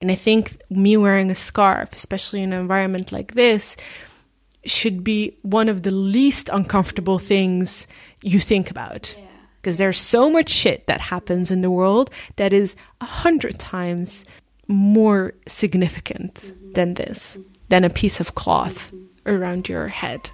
And I think me wearing a scarf, especially in an environment like this, should be one of the least uncomfortable things you think about. Because there's so much shit that happens in the world that is a hundred times more significant mm-hmm. than this, than a piece of cloth mm-hmm. around your head.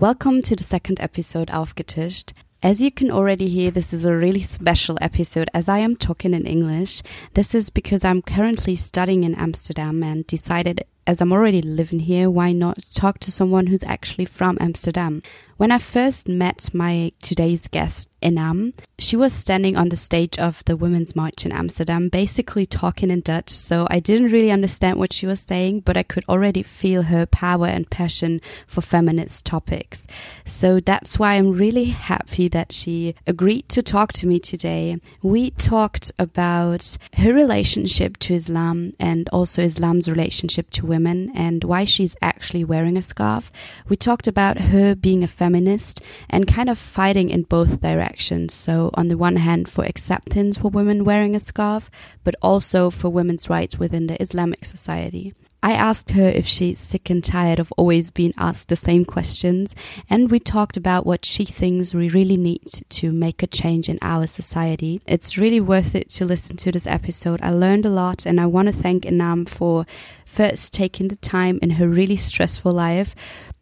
Welcome to the second episode Aufgetischt. As you can already hear, this is a really special episode as I am talking in English. This is because I'm currently studying in Amsterdam and decided as I'm already living here, why not talk to someone who's actually from Amsterdam? When I first met my today's guest, Inam, she was standing on the stage of the Women's March in Amsterdam, basically talking in Dutch. So I didn't really understand what she was saying, but I could already feel her power and passion for feminist topics. So that's why I'm really happy that she agreed to talk to me today. We talked about her relationship to Islam and also Islam's relationship to women and why she's actually wearing a scarf. We talked about her being a feminist and kind of fighting in both directions. So, on the one hand, for acceptance for women wearing a scarf, but also for women's rights within the Islamic society. I asked her if she's sick and tired of always being asked the same questions, and we talked about what she thinks we really need to make a change in our society. It's really worth it to listen to this episode. I learned a lot, and I want to thank Inam for first taking the time in her really stressful life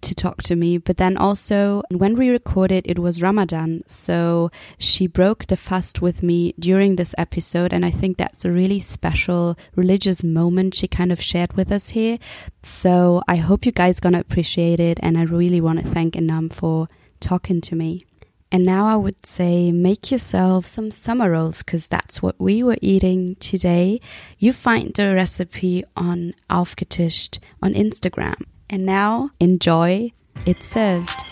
to talk to me. But then also, when we recorded, it was Ramadan. So she broke the fast with me during this episode. And I think that's a really special religious moment she kind of shared with us here. So I hope you guys gonna appreciate it. And I really want to thank Inam for talking to me. And now I would say make yourself some summer rolls because that's what we were eating today. You find the recipe on Aufgetischt on Instagram. And now enjoy. It's served.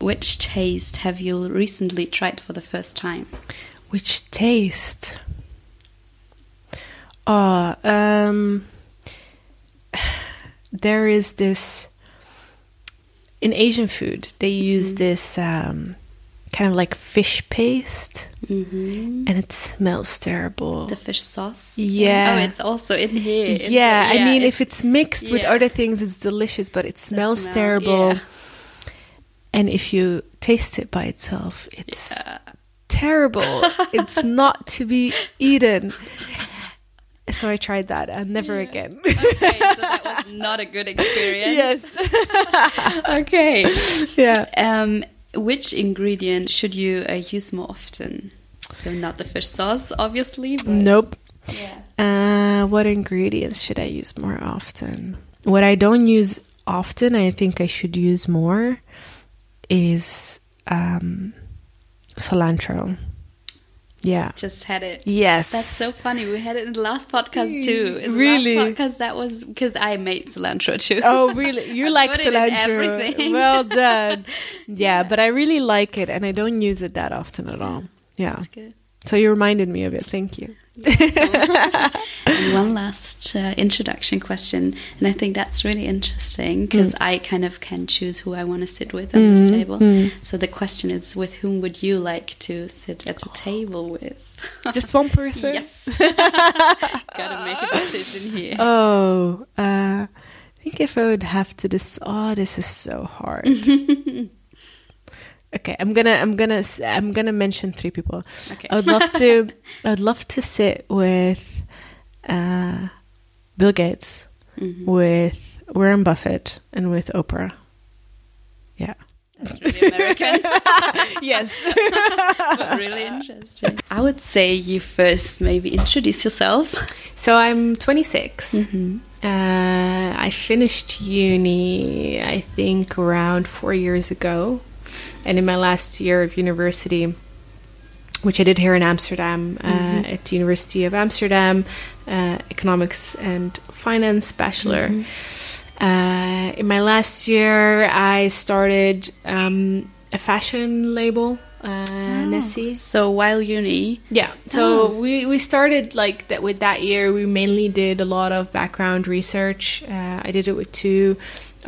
Which taste have you recently tried for the first time? Which taste? Oh, um, there is this in Asian food. They use this um, kind of like fish paste, Mm-hmm. and it smells terrible. The fish sauce? Yeah. Oh, it's also in here. in the- yeah, I mean, if it's mixed with other things, it's delicious, but it smells smell, terrible. yeah. And if you taste it by itself, it's Yeah. terrible. it's not to be eaten. So I tried that, and never again. okay, so that was not a good experience. yes. Okay. yeah. Um, which ingredient should you uh, use more often? So not the fish sauce, obviously. But Nope. Yeah. Uh, what ingredients should I use more often? What I don't use often, I think I should use more, is um, cilantro. Yeah. Just had it. Yes. That's so funny. We had it in the last podcast too. In the Really? because that was because I made cilantro too. Oh, really? You like cilantro? everything. Well done. Yeah, but I really like it, and I don't use it that often at all. Yeah. That's good. So you reminded me of it. Thank you. One last uh, introduction question, and I think that's really interesting because I kind of can choose who I want to sit with on this table. So the question is, with whom would you like to sit at a table with? Just one person. yes, gotta make a decision here. Oh, uh, I think if I would have to this, oh, this is so hard. Okay, I'm gonna, I'm gonna, I'm gonna mention three people. Okay. I would love to, I'd love to sit with uh, Bill Gates, Mhm. with Warren Buffett, and with Oprah. Yeah. That's really American, yes. but really interesting. I would say you first maybe introduce yourself. So I'm 26. Mhm. Uh, I finished uni, I think, around four years ago. And in my last year of university, which I did here in Amsterdam uh, at the University of Amsterdam, uh, economics and finance bachelor. Uh, in my last year, I started um, a fashion label, uh, Nessie. So while uni, Yeah. So we, we started like that with that year. We mainly did a lot of background research. Uh, I did it with two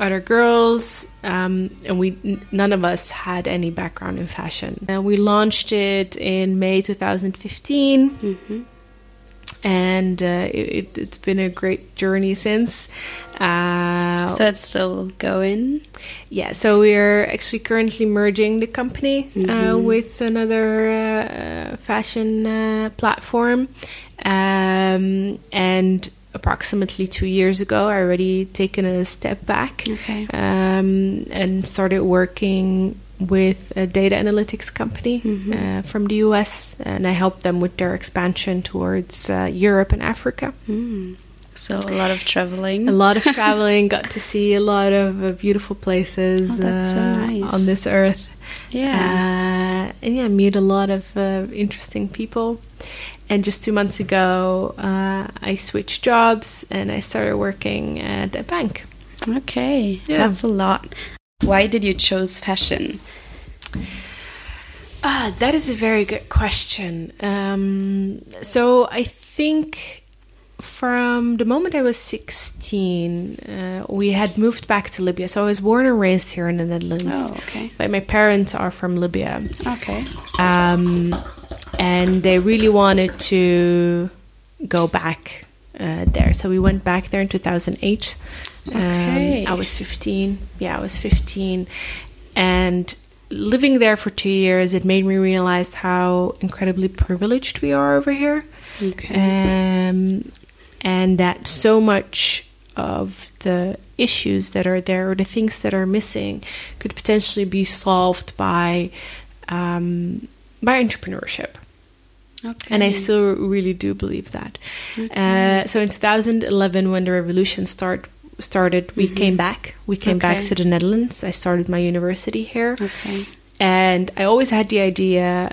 other girls, um, and we none of us had any background in fashion. And we launched it in May 2015, and uh, it, it's been a great journey since. Uh, so it's still going. yeah, so we're actually currently merging the company uh, with another uh, fashion uh, platform. Um, and approximately two years ago, I already taken a step back Okay. um, and started working with a data analytics company uh, from the US. And I helped them with their expansion towards uh, Europe and Africa. Mm. So a lot of traveling. A lot of traveling, got to see a lot of uh, beautiful places Oh, that's so uh, nice. on this earth. Yeah. Uh, and yeah, meet a lot of uh, interesting people. And just two months ago, uh, I switched jobs and I started working at a bank. okay. Yeah. That's a lot. Why did you choose fashion? Ah, that is a very good question. Um, so I think from the moment I was 16, uh, we had moved back to Libya. So I was born and raised here in the Netherlands. Oh, okay. But my parents are from Libya. Okay. Um, and they really wanted to go back uh, there. So we went back there in 2008. Okay. Um, I was 15. Yeah, I was 15. And living there for two years, it made me realize how incredibly privileged we are over here. Okay. Um, and that so much of the issues that are there or the things that are missing could potentially be solved by um, by entrepreneurship. okay. And I still really do believe that. Uh, so in 2011, when the revolution start started, we came back. We came back to the Netherlands. I started my university here, Okay. and I always had the idea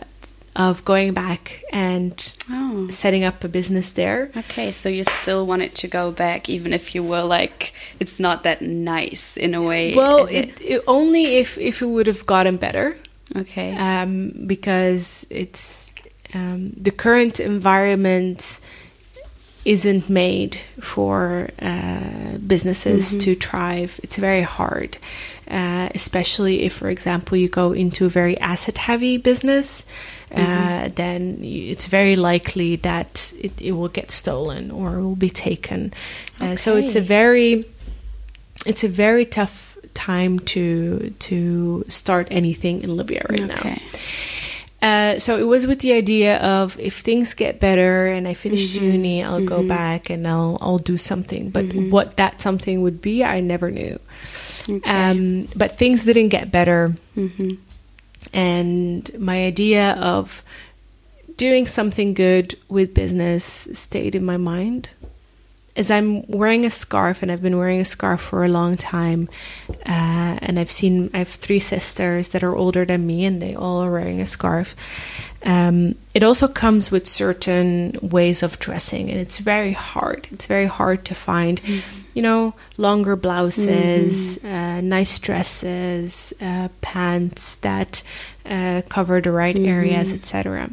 of going back and Oh. setting up a business there. Okay, so you still wanted to go back, even if you were like, it's not that nice in a way. Well, is it, it, only if if it would have gotten better. Okay. um, because it's um, the current environment isn't made for uh, businesses to thrive. It's very hard, uh, especially if, for example, you go into a very asset-heavy business. Uh, then it's very likely that it, it will get stolen or will be taken. Uh, so it's a very it's a very tough time to to start anything in Libya right now. Uh, so it was with the idea of if things get better and I finish uni, I'll go back and I'll I'll do something. But what that something would be, I never knew. Okay. Um, but things didn't get better, hmm and my idea of doing something good with business stayed in my mind. As I'm wearing a scarf, and I've been wearing a scarf for a long time, uh, and I've seen I have three sisters that are older than me, and they all are wearing a scarf. Um, it also comes with certain ways of dressing, and it's very hard. It's very hard to find, you know, longer blouses, uh, nice dresses, uh, pants that uh, cover the right areas, etc.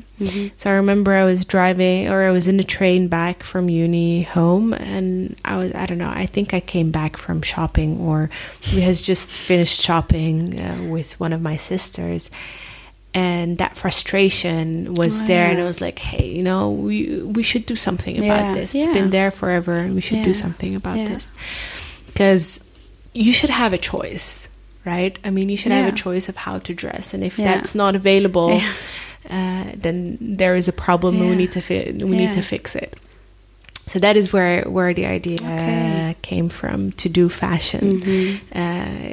So I remember I was driving, or I was in the train back from uni home, and I was I don't know. I think I came back from shopping, or we has just finished shopping uh, with one of my sisters. And that frustration was Oh, there, and. I was like, "Hey, you know, we we should do something about Yeah, this. It's yeah. been there forever, and we should Yeah, do something about yeah. this." Because you should have a choice, right? I mean, you should have a choice of how to dress, and if Yeah. that's not available, Yeah. uh, then there is a problem. and We need to fi- we need to fix it. So that is where where the idea Okay. came from to do fashion,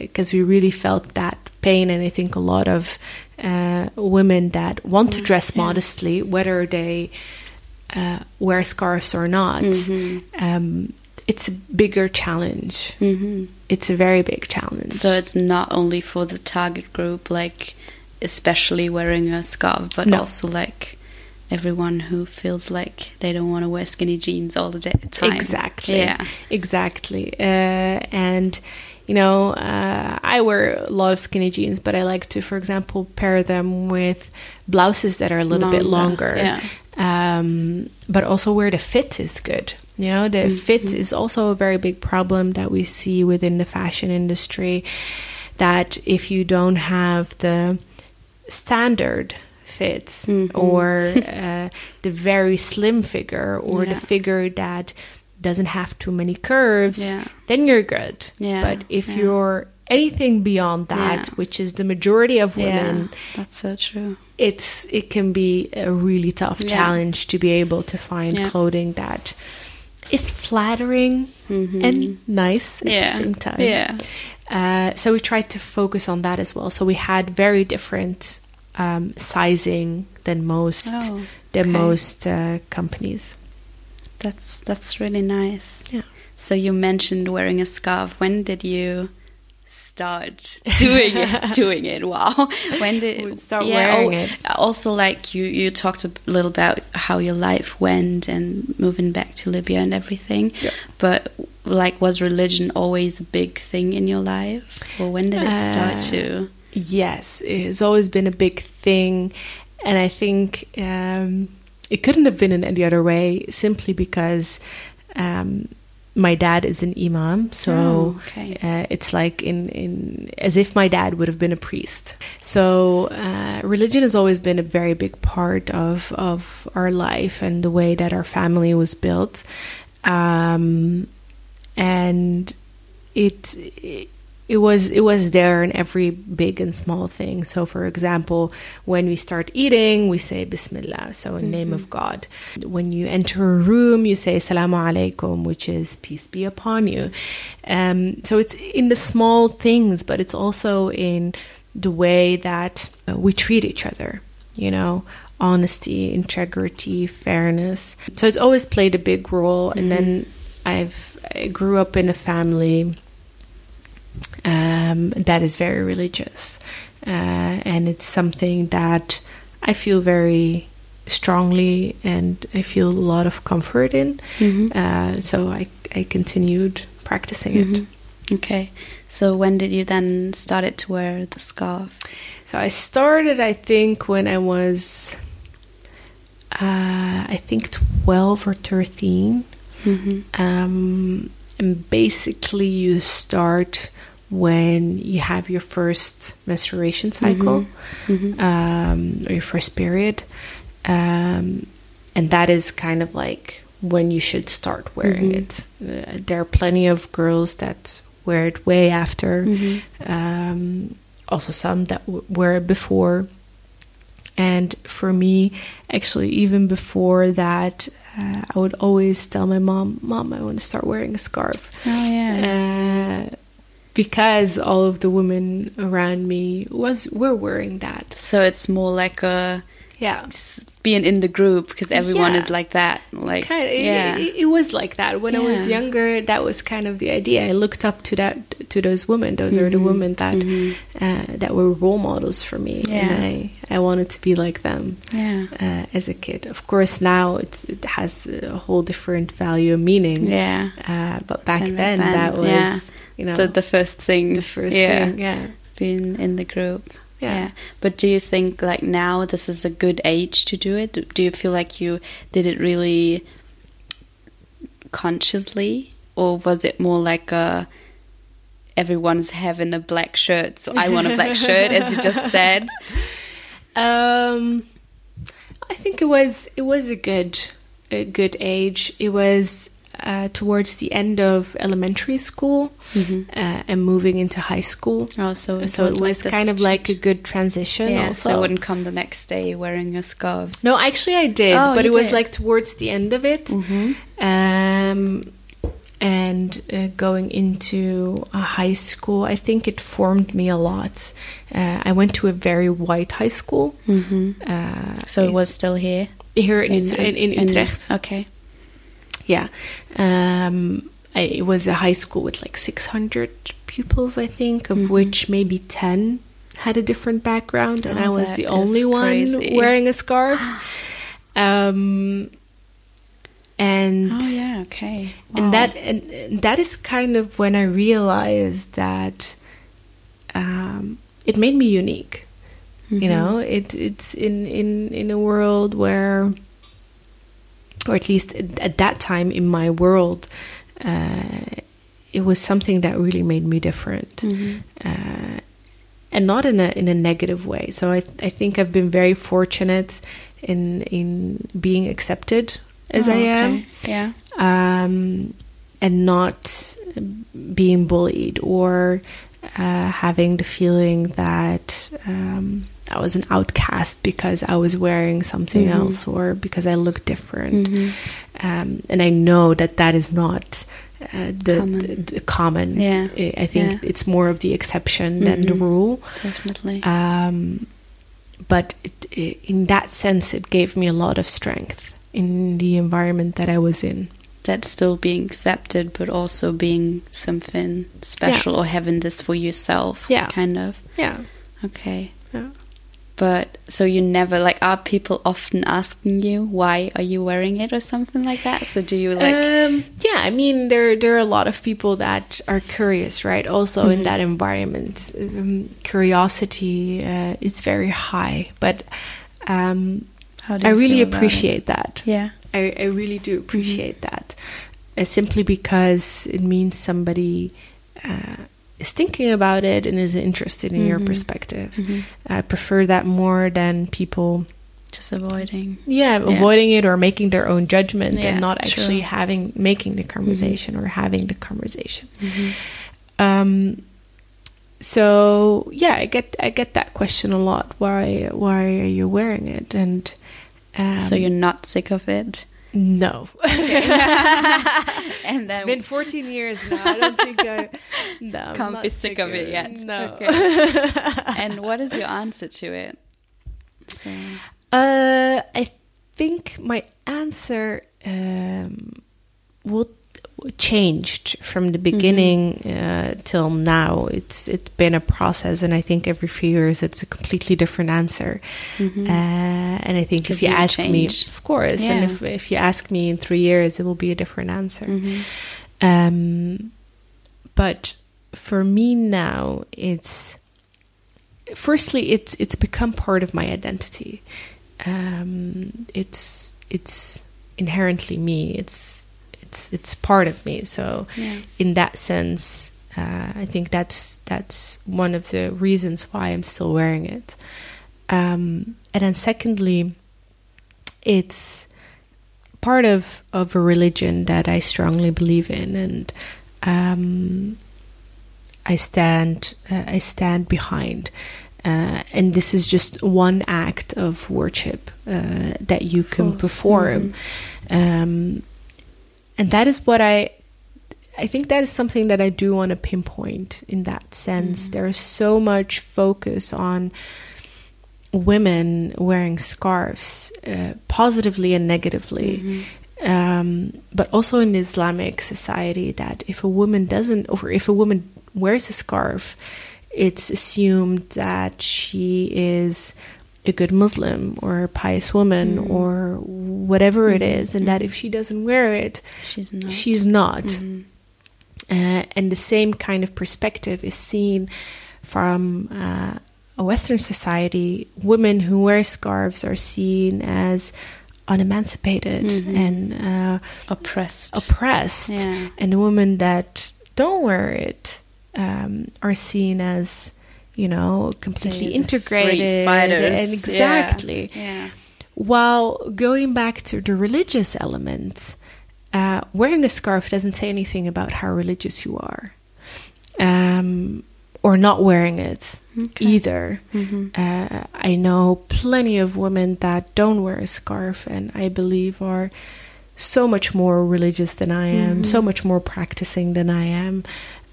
because we really felt that pain, and I think a lot of uh, women that want to dress yeah. modestly, whether they uh, wear scarves or not, Mhm. um, it's a bigger challenge. Mhm. It's a very big challenge. So it's not only for the target group, like especially wearing a scarf, but No. also like everyone who feels like they don't want to wear skinny jeans all the day, time. Exactly. Yeah. Exactly. Uh, and you know, uh, I wear a lot of skinny jeans, but I like to, for example, pair them with blouses that are a little bit Longer, longer. yeah. Um, but also where the fit is good. You know, the Mm-hmm. fit is also a very big problem that we see within the fashion industry. That if you don't have the standard fits Mhm. or uh, the very slim figure or Yeah. the figure that doesn't have too many curves, Yeah. then you're good. Yeah, But if yeah. you're anything beyond that, which is the majority of women, that's so true. it's it can be a really tough challenge to be able to find clothing that is flattering Mhm. and nice at the same time. Yeah. Uh, so we tried to focus on that as well. So we had very different um, sizing than most Oh, than okay. most uh, companies. That's that's really nice. Yeah. So you mentioned wearing a scarf. When did you start doing it? doing it? Wow. When did Would start wearing it. Also, like you, you talked a little about how your life went and moving back to Libya and everything. Yeah. But like, was religion always a big thing in your life, or when did it start Uh, to? Yes, it's always been a big thing, and I think um, it couldn't have been in any other way. Simply because um, my dad is an imam, so Oh, okay. uh, it's like in in as if my dad would have been a priest. So uh, religion has always been a very big part of of our life and the way that our family was built, um, and it, it it was it was there in every big and small thing. So, for example, when we start eating, we say Bismillah, so in name of God. When you enter a room, you say Assalamu alaikum, which is peace be upon you. Um, so it's in the small things, but it's also in the way that uh, we treat each other. You know, honesty, integrity, fairness. So it's always played a big role. And then I've I grew up in a family um, that is very religious, uh, and it's something that I feel very strongly and I feel a lot of comfort in. Mhm. Uh, so I I continued practicing it. Mhm. Okay. So when did you then started to wear the scarf? So I started, I think, when I was, uh, I think, twelve or thirteen. Mhm. Um, and basically, you start when you have your first menstruation cycle Mhm. um, or your first period. Um, and that is kind of like when you should start wearing Mhm. it. Uh, there are plenty of girls that wear it way after, Mhm. um, also some that w- wear it before. And for me, actually, even before that, uh, I would always tell my mom, "Mom, I want to start wearing a scarf." Oh yeah. Uh, because all of the women around me was were wearing that. so it's more like a Yeah. being in the group because everyone Yeah. is like that. Like Kind of, yeah. it, it was like that when I was younger. That was kind of the idea. I looked up to that to those women. Those are the Mhm. women that Mhm. uh, that were role models for me, Yeah. and I I wanted to be like them. yeah. uh, as a kid. Of course, now it's it has a whole different value and meaning. Yeah. Uh, but back then, then, that was yeah. you know The the first thing. the first yeah. thing. Yeah. Being in the group. Yeah. But do you think like now this is a good age to do it? Do- Do you feel like you did it really consciously or was it more like a everyone's having a black shirt so I want a black shirt as you just said? Um, I think it was it was a good a good age. It was uh, towards the end of elementary school Mhm. uh, and moving into high school. Oh, so it so was, it was like kind of like a good transition. yeah, also. so I wouldn't come the next day wearing a scarf. No, actually, I did, Oh, but it was like towards the end of it. Mhm. Um, and uh, going into a high school, I think it formed me a lot. Uh, I went to a very white high school. Mhm. Uh, So it was still here here in, Ut- in, in Utrecht. okay. Yeah. Um, I, it was a high school with like 600 pupils, I think, of Mhm. which maybe 10 had a different background, and Oh, I was the only one wearing a scarf. Um, and Oh yeah, okay. Wow. and that and, and that is kind of when I realized that um, it made me unique. You know, it it's in in in a world where, or at least at that time in my world, uh, it was something that really made me different, uh, and not in a in a negative way. So I I think I've been very fortunate in in being accepted as Oh, I am. Yeah. um, and not being bullied or uh, having the feeling that um, I was an outcast because I was wearing something Mm-hmm. else or because I looked different. Um, and I know that that is not uh, the, Common. the, the common. Yeah. I think Yeah. it's more of the exception than the Mhm. rule. Definitely. Um, but it, i in that sense, it gave me a lot of strength in the environment that I was in. That still being accepted, but also being something special or having this for yourself. Yeah. Kind of. Yeah. Okay. Yeah. But so you never like are people often asking you why are you wearing it or something like that? So do you like um, yeah, I mean, there there are a lot of people that are curious, right? Also Mm-hmm. in that environment, um, curiosity uh, is very high, but um, how do I really it? appreciate that. Yeah. I, I really do Mm-hmm. appreciate that, uh, simply because it means somebody uh, is thinking about it and is interested in your Mhm. perspective. Mhm. I prefer that more than people Just avoiding. yeah, Yeah. avoiding it or making their own judgment Yeah, and not actually sure. having making the conversation or having the conversation Mhm. um so yeah i get i get that question a lot why why are you wearing it and um, so you're not sick of it. no And then it's been 14 years now i don't think i no, I'm Can't be sick of it yet. no Okay. and what is your answer to it? So, Uh, I think my answer um, will changed from the beginning uh, till now. It's it's been a process, and I think every few years it's a completely different answer. Uh, and I think if you ask me, of course, and if if you ask me in three years, it will be a different answer. mhm. Um, but for me now, it's firstly it's it's become part of my identity. Um, it's it's inherently me. It's it's it's part of me. So Yeah. in that sense, uh, I think that's that's one of the reasons why I'm still wearing it. Um, and then secondly, it's part of of a religion that I strongly believe in, and um, I stand uh, I stand behind. Uh, and this is just one act of worship uh, that you can Cool. perform, um, and that is what I I think that is something that I do want to pinpoint in that sense. There is so much focus on women wearing scarves, uh, positively and negatively. Um, but also in Islamic society, that if a woman doesn't, or if a woman wears a scarf, it's assumed that she is a good Muslim or a pious woman or whatever it is, and that if she doesn't wear it, She's not. she's not. Mhm. Uh, and the same kind of perspective is seen from uh, a Western society. Women who wear scarves are seen as unemancipated Mhm. and uh, oppressed. oppressed, Yeah. and women that don't wear it um, are seen as, you know, completely the integrated and exactly. Yeah. While going back to the religious element, uh, wearing a scarf doesn't say anything about how religious you are, um, or not wearing it Okay. either. Mhm. Uh, I know plenty of women that don't wear a scarf, and I believe are so much more religious than I am, so much more practicing than I am.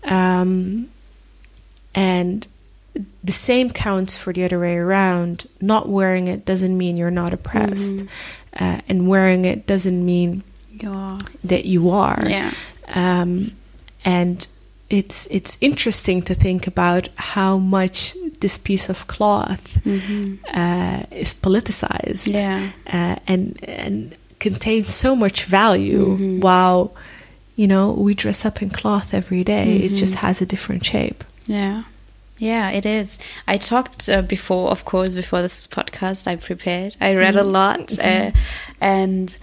Um, and the same counts for the other way around. Not wearing it doesn't mean you're not oppressed, uh, and wearing it doesn't mean You that you are. Yeah. Um, and it's it's interesting to think about how much this piece of cloth uh, is politicized Yeah. uh, and and contains so much value while you know we dress up in cloth every day. it just has a different shape Yeah. Yeah, it is. I talked uh, before, of course, before this podcast. I prepared. I read a lot, uh, and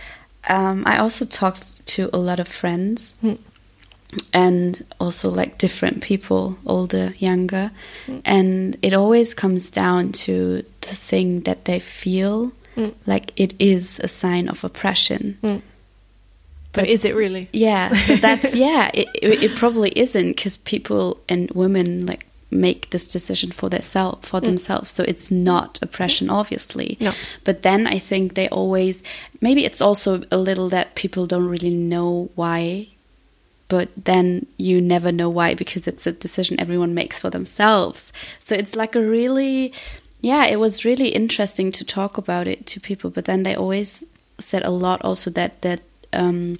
um, I also talked to a lot of friends, and also like different people, older, younger, and it always comes down to the thing that they feel like it is a sign of oppression. but is it really Yeah, so that's yeah. It it, it probably isn't because people and women like make this decision for themselves for themselves. So it's not oppression, obviously. No. But then I think they always maybe it's also a little that people don't really know why. But then you never know why because it's a decision everyone makes for themselves. So it's like a really, yeah, it was really interesting to talk about it to people. But then they always said a lot also that that um,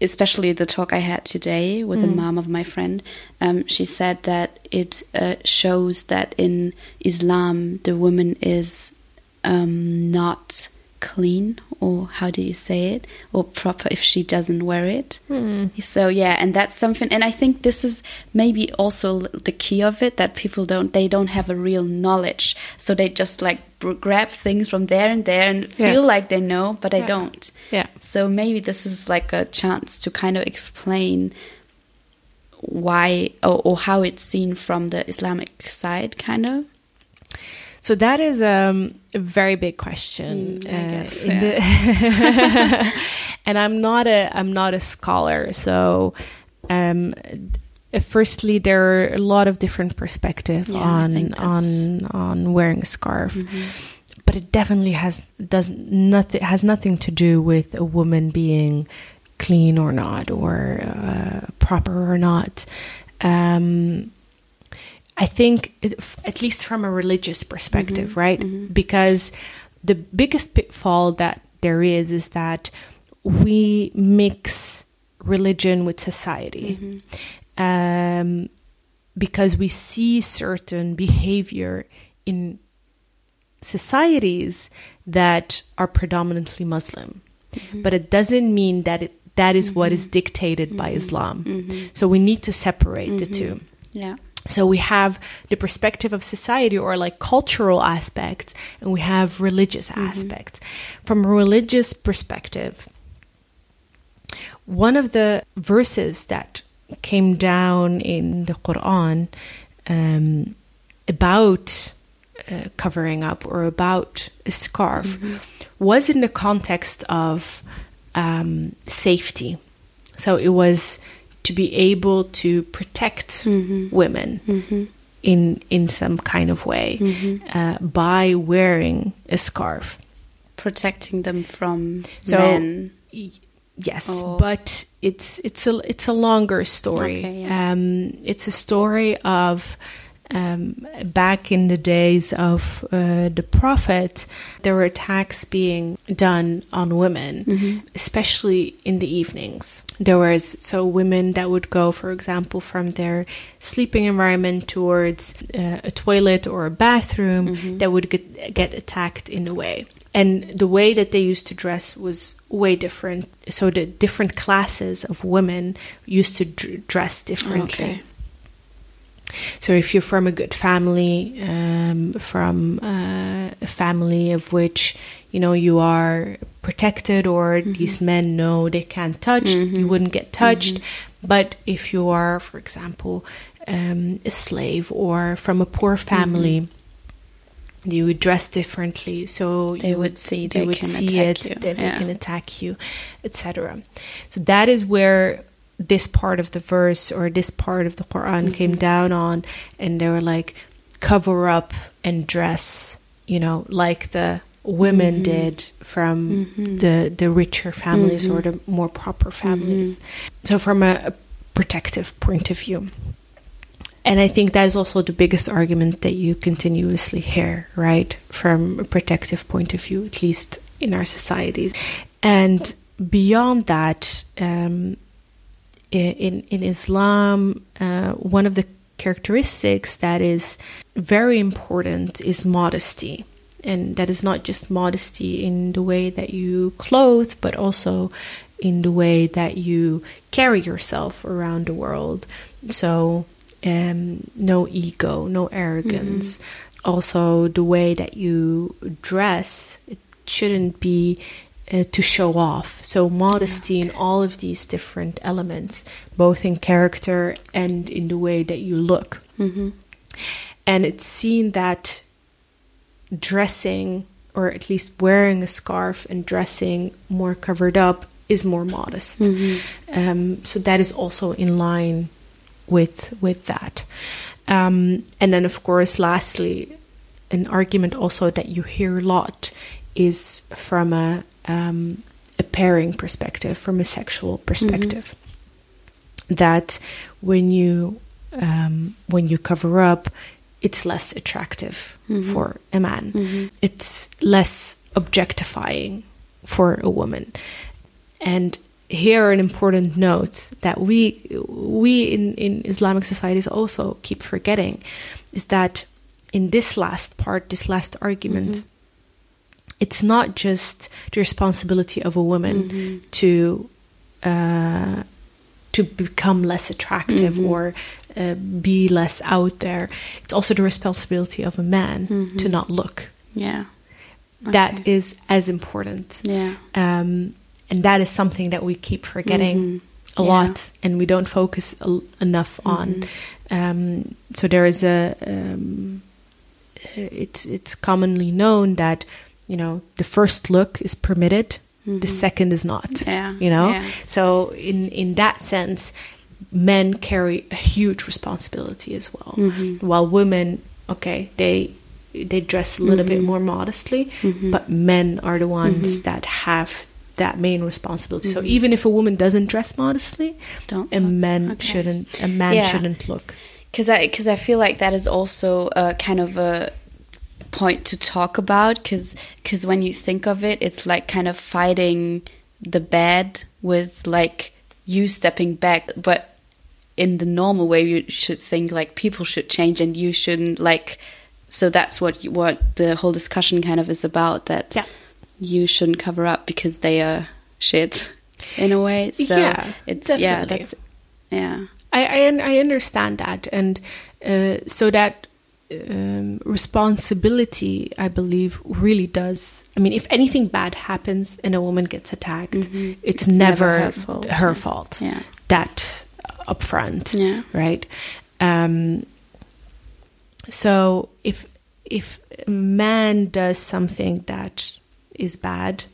especially the talk I had today with the mom of my friend, um, she said that it uh, shows that in Islam the woman is um, not clean, or how do you say it, or proper if she doesn't wear it. Hmm. So yeah, and that's something, and I think this is maybe also the key of it that people don't they don't have a real knowledge, so they just like grab things from there and there and Yeah. feel like they know, but they don't. yeah So maybe this is like a chance to kind of explain why or, or how it's seen from the Islamic side, kind of. So that is um, a very big question, Mm, I guess, in the- and I'm not a I'm not a scholar. So, um, uh, firstly, there are a lot of different perspectives Yeah, on on on wearing a scarf, Mm-hmm. but it definitely has does nothing has nothing to do with a woman being clean or not or uh, proper or not. Um, I think, it, f- at least from a religious perspective, mm-hmm. right? Mm-hmm. Because the biggest pitfall that there is is that we mix religion with society. Mm-hmm. Um, because we see certain behavior in societies that are predominantly Muslim. But it doesn't mean that it, that is what is dictated by Islam. So we need to separate the two. Yeah. So we have the perspective of society or like cultural aspects, and we have religious aspects. From a religious perspective, one of the verses that came down in the Quran um, about uh, covering up or about a scarf was in the context of um, safety. So it was to be able to protect women in in some kind of way uh, by wearing a scarf. Protecting them from So men. y- yes, Oh. but it's it's a it's a longer story. Okay, yeah. um, it's a story of um, back in the days of uh, the prophet. There were attacks being done on women, Mm-hmm. especially in the evenings. There was so women that would go, for example, from their sleeping environment towards uh, a toilet or a bathroom Mm-hmm. that would get, get attacked in a way. And the way that they used to dress was way different. So the different classes of women used to dr- dress differently. Okay. So if you're from a good family, um, from uh, a family of which you know you are protected, or these men know they can't touch, you wouldn't get touched. But if you are, for example, um, a slave or from a poor family, you would dress differently. So They would see they they would can see it you. that they Yeah. can attack you, etc. So that is where this part of the verse or this part of the Quran came Mm-hmm. down on, and they were like, cover up and dress, you know, like the women Mm-hmm. did from the the richer families or the more proper Mm-hmm. families. So from a, a protective point of view. And I think that is also the biggest argument that you continuously hear, right? From a protective point of view, at least in our societies. And beyond that, um, in, in Islam, uh, one of the characteristics that is very important is modesty. And that is not just modesty in the way that you clothe, but also in the way that you carry yourself around the world. So, um, no ego, no arrogance. Mm-hmm. Also, the way that you dress, it shouldn't be uh, to show off. So, modesty in all of these different elements, both in character and in the way that you look. Mm-hmm. And it's seen that dressing, or at least wearing a scarf and dressing more covered up, is more modest. Mm-hmm. Um, so that is also in line with with that. Um, and then, of course, lastly, an argument also that you hear a lot is from a um, a pairing perspective, from a sexual perspective. Mm-hmm. That when you um, when you cover up, it's less attractive mm-hmm. for a man. Mm-hmm. It's less objectifying for a woman. And here an important note that we we in, in Islamic societies also keep forgetting is that in this last part, this last argument, mm-hmm. It's not just the responsibility of a woman Mm-hmm. to uh, to become less attractive Mm-hmm. or uh, be less out there. It's also the responsibility of a man Mm-hmm. to not look. Yeah. That Okay. is as important Yeah. um, and that is something that we keep forgetting Mhm. a Yeah. lot and we don't focus a, enough on Mm-hmm. um, so there is a um, it's it's commonly known that you know the first look is permitted the second is not Mm-hmm. Yeah, you know yeah. so in in that sense men carry a huge responsibility as well Mm-hmm. while women okay they they dress a little bit Mm-hmm. more modestly but men are the ones that have that main responsibility so even if a woman doesn't dress modestly Mm-hmm. Don't a look. man Okay. shouldn't a man Yeah. shouldn't look because I because I feel like that is also a kind of a point to talk about because because when you think of it, it's like kind of fighting the bad with like you stepping back, but in the normal way, you should think like people should change and you shouldn't like. So that's what you, what the whole discussion kind of is about. That Yeah. you shouldn't cover up because they are shit in a way. So Yeah, it's yeah, that's yeah. I I, I understand that, and uh, so that um, responsibility, I believe, really does. I mean, if anything bad happens and a woman gets attacked, it's, Mm-hmm. It's never, never her fault. her fault. Yeah. That upfront, Yeah. right? Um, so if if a man does something that is bad,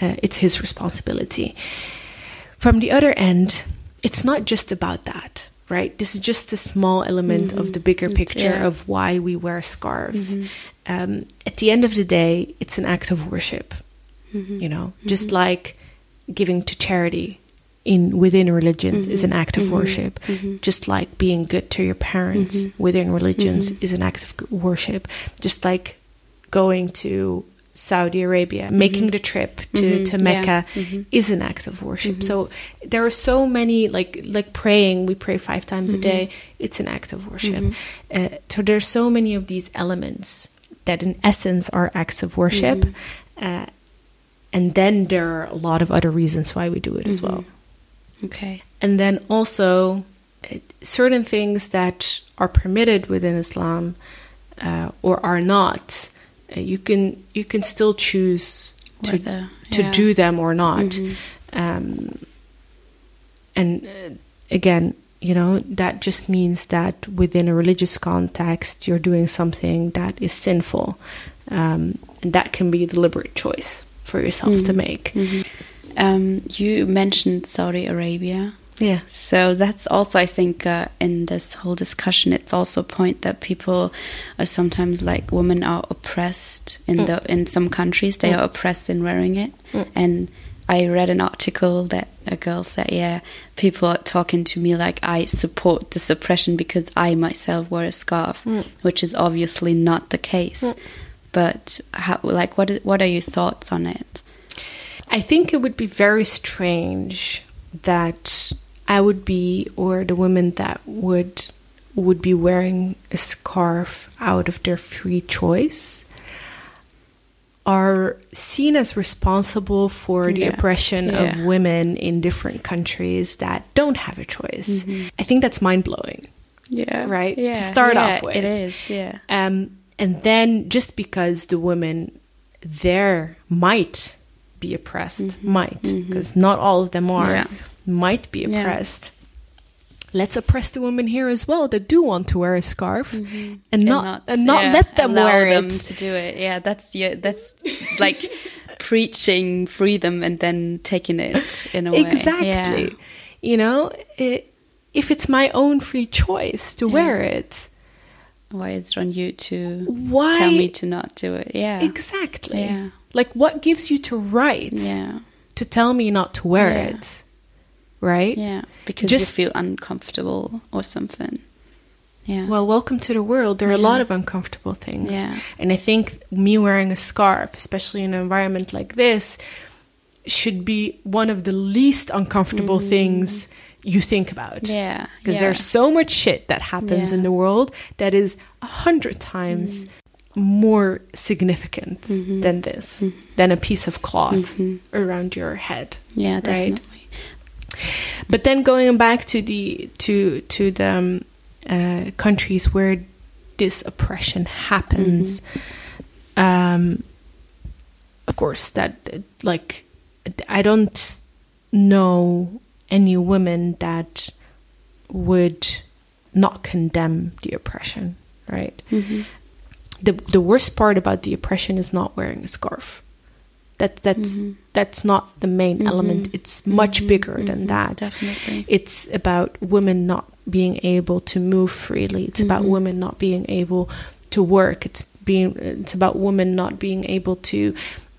uh, it's his responsibility. From the other end, it's not just about that, right? This is just a small element of the mm-hmm. bigger picture yeah. of why we wear scarves. Mm-hmm. Um, at the end of the day, it's an act of worship. Mm-hmm. You know, just like giving to charity in within religions is an act of worship. Just like being good to your parents within religions is an act of worship. Just like going to Saudi Arabia, making the trip to, to Yeah. Mecca is an act of worship. So there are so many like like praying. We pray five times a day. It's an act of worship. Uh, so there's so many of these elements that, in essence, are acts of worship. Uh, and then there are a lot of other reasons why we do it as well. Okay. And then also uh, certain things that are permitted within Islam uh, or are not, you can you can still choose to Whether- to yeah. do them or not. Um, and uh, again, you know that just means that within a religious context, you're doing something that is sinful, um, and that can be a deliberate choice for yourself to make. Um, you mentioned Saudi Arabia. Yeah. So that's also, I think, uh, in this whole discussion, it's also a point that people are sometimes like women are oppressed in Mm. the in some countries. They are oppressed in wearing it, and I read an article that a girl said, "Yeah, people are talking to me like I support this oppression because I myself wear a scarf, Mm. which is obviously not the case." But how, like, what is, what are your thoughts on it? I think it would be very strange that I would be, or the women that would would be wearing a scarf out of their free choice are seen as responsible for the Yeah. oppression Yeah. of women in different countries that don't have a choice. Mm-hmm. I think that's mind blowing. Yeah. Right? Yeah. To start off with. It is, yeah. Um, and then just because the women there might be oppressed, might, because not all of them are, Mm-hmm. Yeah. might be Yeah. oppressed. Let's oppress the women here as well that do want to wear a scarf, and not and not, Mm-hmm. yeah, let them wear them it. to do it. Yeah, that's yeah, that's like preaching freedom and then taking it in a way. Exactly. Yeah. You know, it, if it's my own free choice to wear it, Why is it on you to why tell me to not do it? Yeah. exactly? Yeah. Like, what gives you to right Yeah. to tell me not to wear Yeah. it? Right? Yeah. Because Just- you feel uncomfortable or something. Yeah. Well, welcome to the world. There are a lot of uncomfortable things. Yeah. And I think me wearing a scarf, especially in an environment like this, should be one of the least uncomfortable mm. things you think about. Mm-hmm. yeah. Because yeah. there's so much shit that happens in the world that is a hundred times more significant than this, than a piece of cloth around your head. Yeah, right? definitely. But then going back to the to to the um, uh, countries where this oppression happens, um, of course, that like I don't know any women that would not condemn the oppression, right? Mm-hmm. the the worst part about the oppression is not wearing a scarf. That that's Mm-hmm. that's not the main element. It's much bigger than that. Definitely. It's about women not being able to move freely. It's about Mm-hmm. women not being able to work. It's being it's about women not being able to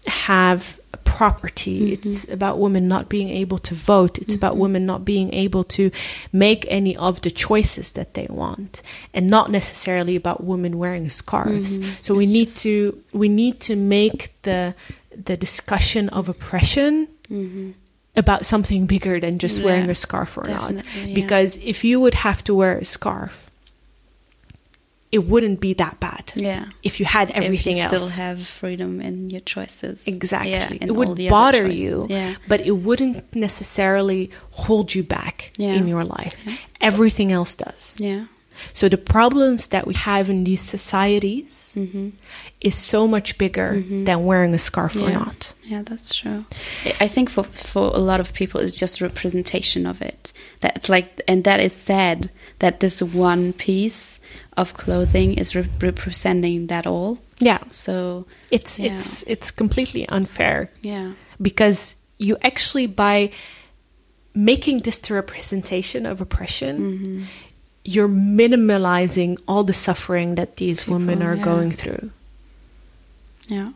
have property. Mm-hmm. It's about women not being able to vote. It's about women not being able to make any of the choices that they want, and not necessarily about women wearing scarves. So we Mm-hmm. It's need just- to we need to make the the discussion of oppression about something bigger than just Yeah, wearing a scarf or not. yeah. Because if you would have to wear a scarf, it wouldn't be that bad. Yeah. If you had everything you else. still have freedom in your choices. Exactly. Yeah, it would bother you, Yeah. but it wouldn't necessarily hold you back Yeah. in your life. Everything else does. Yeah. So the problems that we have in these societies is so much bigger than wearing a scarf or Mm-hmm. Not. Yeah, that's true. I- I think for for a lot of people, it's just a representation of it. That's like, and that is sad that this one piece of clothing is re- representing that all. Yeah. So It's Yeah. it's it's completely unfair yeah, because you actually by making this the representation of oppression Mm-hmm. you're minimalizing all the suffering that these women are yeah. going through yeah,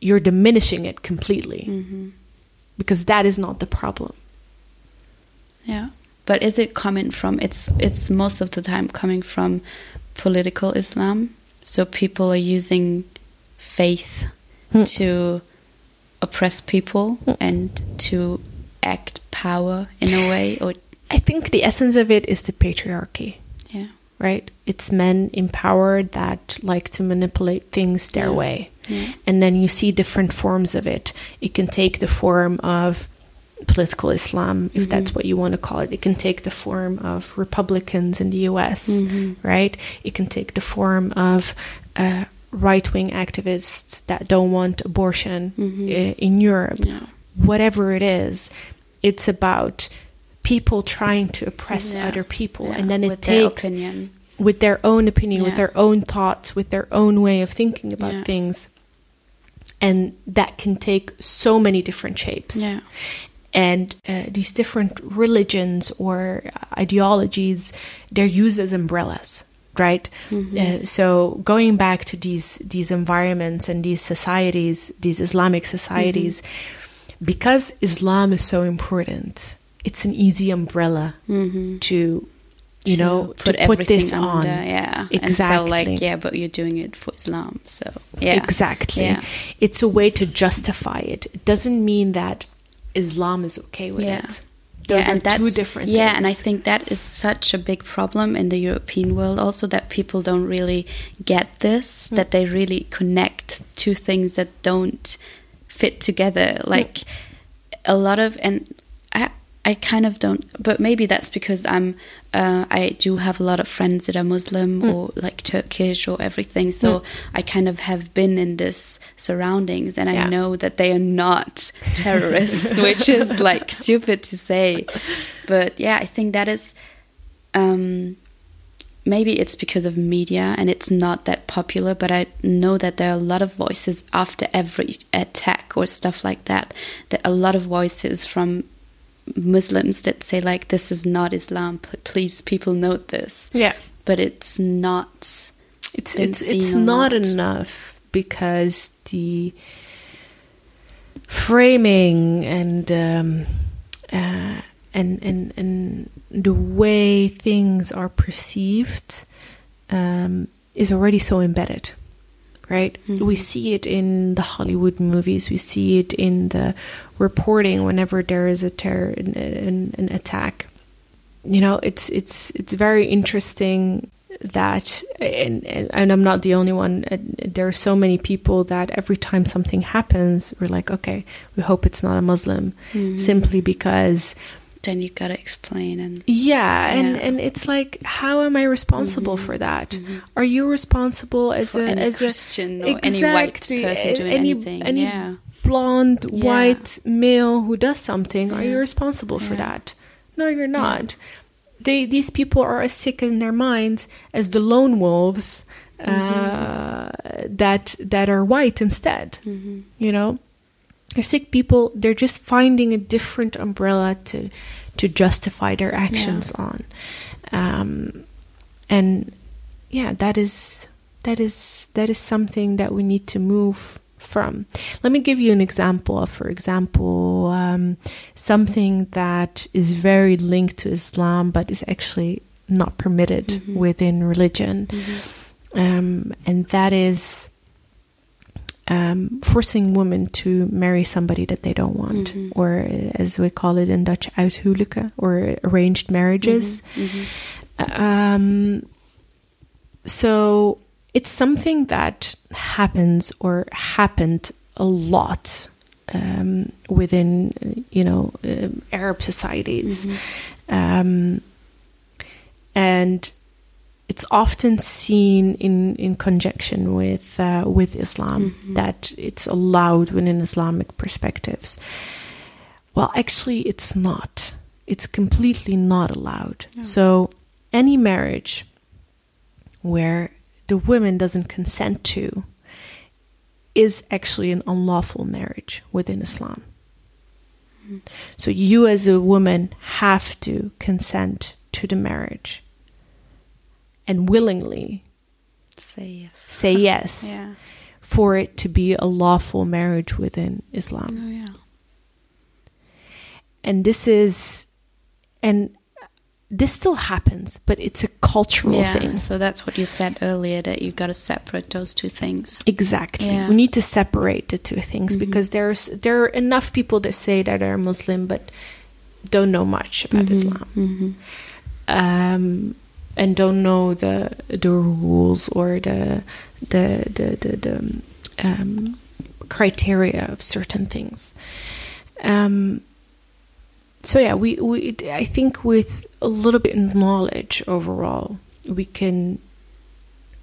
you're diminishing it completely Mm-hmm. because that is not the problem yeah. But is it coming from? It's it's most of the time coming from political Islam. So people are using faith Hmm. to oppress people and to act power in a way, or i think the essence of it is the patriarchy yeah. right it's men in power that like to manipulate things their Yeah. way Yeah. and then you see different forms of it it can take the form of political islam if mm-hmm. that's what you want to call it it can take the form of republicans in the us mm-hmm. right it can take the form of uh, right-wing activists that don't want abortion i- in europe Yeah. whatever it is it's about people trying to oppress Yeah. other people Yeah, and then it with takes opinion. with their own opinion, with their own thoughts, with their own way of thinking about things. And that can take so many different shapes. Yeah. And uh, these different religions or ideologies, they're used as umbrellas, right? Mm-hmm. Uh, so going back to these these environments and these societies, these Islamic societies, because Islam is so important, it's an easy umbrella to you To know put to put this everything on. under, yeah, exactly like, yeah, but you're doing it for Islam, so yeah, exactly. Yeah, it's a way to justify it. It doesn't mean that islam is okay with Yeah. it Those yeah, are and that's, two different Yeah, and I think that is such a big problem in the European world also that people don't really get Mm. this, that they really connect two things that don't fit together. Like a lot of and I kind of don't but maybe that's because I'm uh, I do have a lot of friends that are Muslim Mm. or like Turkish or everything. So I kind of have been in this surroundings and I know that they are not terrorists which is like stupid to say. But yeah I think that is um maybe it's because of media and it's not that popular but i know that there are a lot of voices after every attack or stuff like that that a lot of voices from muslims that say like this is not islam please people note this Yeah. but it's not It's it's it's not lot. enough because the framing and um, uh, and and and the way things are perceived um, is already so embedded, right? We see it in the Hollywood movies. We see it in the reporting whenever there is a terror an, an, an attack. You know it's it's it's very interesting that and, and and I'm not the only one. Uh, there are so many people that every time something happens we're like okay we hope it's not a muslim mm-hmm. simply because then you gotta explain and yeah, and Yeah. and it's like how am I responsible mm-hmm. for that? Mm-hmm. Are you responsible as For a as a Christian or any white Exactly, person doing any, anything, any yeah. Blonde Yeah. white male who does something are you Yeah. responsible for that no you're not they these people are as sick in their minds as the lone wolves uh, Mm-hmm. that that are white instead Mm-hmm. you know they're sick people they're just finding a different umbrella to to justify their actions on um, and yeah that is that is that is something that we need to move from. Let me give you an example of for example um, something that is very linked to islam but is actually not permitted within religion. Um, and that is um, forcing women to marry somebody that they don't want, or uh, as we call it in Dutch, uithuwelijken, or arranged marriages. Um, so it's something that happens or happened a lot um, within, uh, you know, uh, Arab societies, um, and it's often seen in, in conjunction with uh, with Islam that it's allowed within Islamic perspectives. Well, actually, it's not. It's completely not allowed. So, any marriage where the woman doesn't consent to is actually an unlawful marriage within Islam. So, you as a woman have to consent to the marriage and willingly say yes say yes yeah for it to be a lawful marriage within Islam. oh yeah And this is, and this still happens, but it's a cultural yeah thing. so that's what you said earlier that you've gotta separate those two things Exactly. Yeah. We need to separate the two things because there's there are enough people that say that they're Muslim but don't know much about Mm-hmm. Islam. Um, and don't know the the rules or the the the the, the um, criteria of certain things. Um, so yeah, we, we I think with a little bit of knowledge overall, we can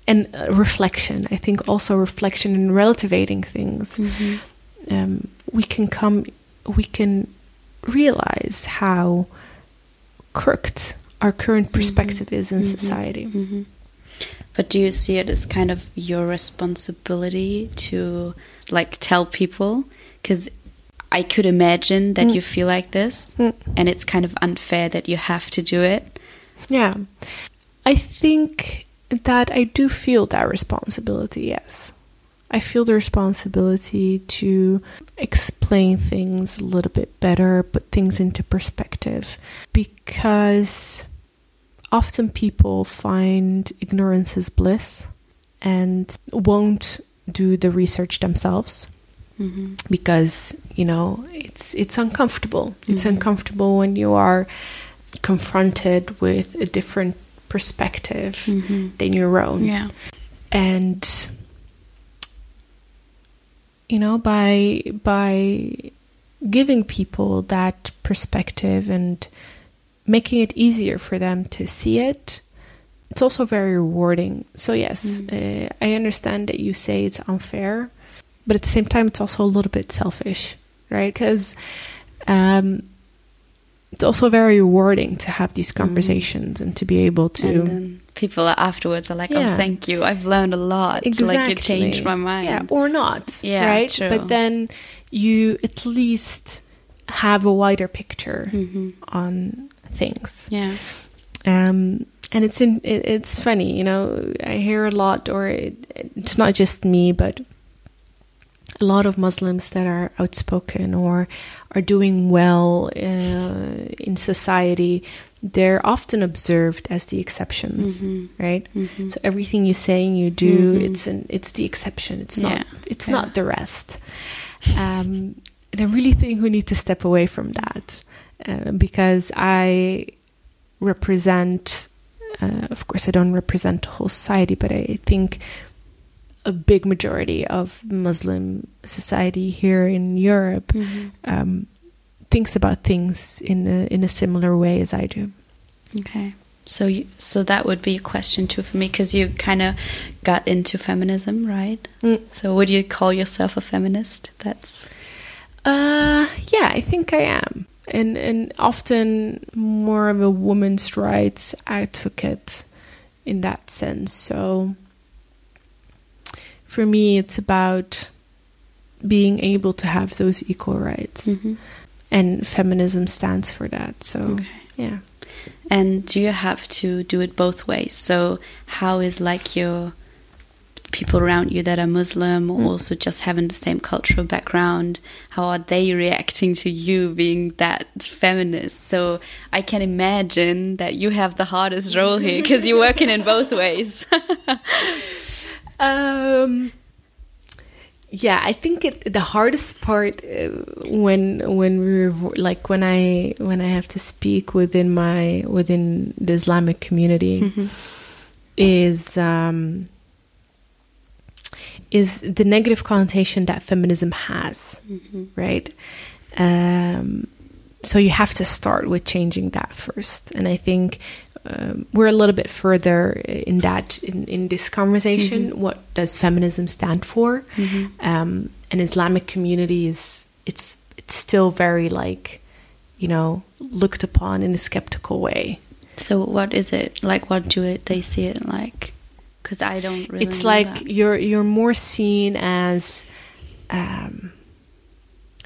and uh, reflection. I think also reflection and relativating things. Um, we can come, we can realize how crooked our current perspective is in society. Mm-hmm. But do you see it as kind of your responsibility to like tell people? Because I could imagine that mm. you feel like this, mm. and it's kind of unfair that you have to do it. Yeah. I think that I do feel that responsibility, yes. I feel the responsibility to explain things a little bit better, put things into perspective, because often people find ignorance is bliss and won't do the research themselves. Mm-hmm. because you know it's it's uncomfortable. It's mm-hmm. uncomfortable when you are confronted with a different perspective mm-hmm. than your own. Yeah. and you know by by giving people that perspective and making it easier for them to see it it's also very rewarding so yes uh, i understand that you say it's unfair but at the same time it's also a little bit selfish right because um, it's also very rewarding to have these conversations and to be able to And then people afterwards are like, Yeah. "Oh, thank you. I've learned a lot. Like you changed my mind." Yeah, or not. Yeah, right. true. But then you at least have a wider picture Mm-hmm. on things. Yeah. Um, and it's in, it, it's funny, you know. I hear a lot, or it, it's not just me, but a lot of Muslims that are outspoken or are doing well uh, in society. They're often observed as the exceptions, Mm-hmm. right? So everything you say and you do, Mhm. it's an it's the exception. It's Yeah. not it's Yeah. not the rest. Um, and I really think we need to step away from that uh, because I represent. Uh, of course, I don't represent the whole society, but I think a big majority of Muslim society here in Europe Mm-hmm. um, thinks about things in a, in a similar way as I do. Okay. So, you, so that would be a question too for me because you kind of got into feminism, right? Mm. So, would you call yourself a feminist? That's Uh, yeah, I think I am, and and often more of a women's rights advocate in that sense. So for me, it's about being able to have those equal rights, Mhm. and feminism stands for that. So Okay. yeah. And do you have to do it both ways? So, how is like your people around you that are Muslim or also just having the same cultural background? How are they reacting to you being that feminist? So, I can imagine that you have the hardest role here because you're working in both ways. Um, yeah, I think it, the hardest part uh, when when we like when I when I have to speak within my within the Islamic community is um, is the negative connotation that feminism has, right? Um, so you have to start with changing that first, and I think um, we're a little bit further in that in, in this conversation. What does feminism stand for? Um, and Islamic community is it's it's still very like you know looked upon in a skeptical way. so, what is it like? What do it, they see it like? Because I don't really. it's like that. you're you're more seen as um,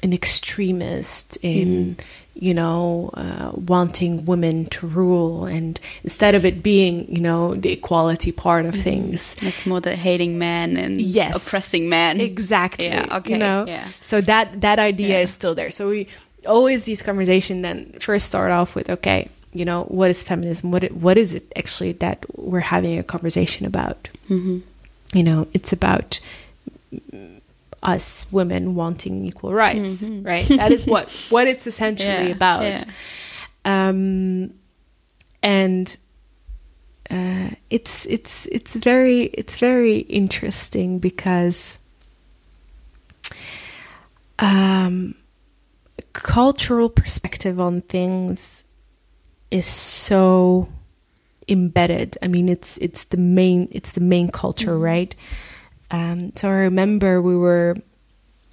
an extremist in you know uh, wanting women to rule, and instead of it being you know the equality part of things, It's more the hating men and Yes. oppressing men. exactly. Yeah, okay, You know, yeah. so that that idea Yeah. is still there. So we always these conversation then first start off with okay, you know, what is feminism? What what is it actually that we're having a conversation about? hmm you know it's about us women wanting equal rights right that is what what it's essentially Mm-hmm. Yeah, about yeah. um and uh, it's it's it's very it's very interesting because um cultural perspective on things is so embedded. I mean, it's it's the main it's the main culture, right? Um, so I remember we were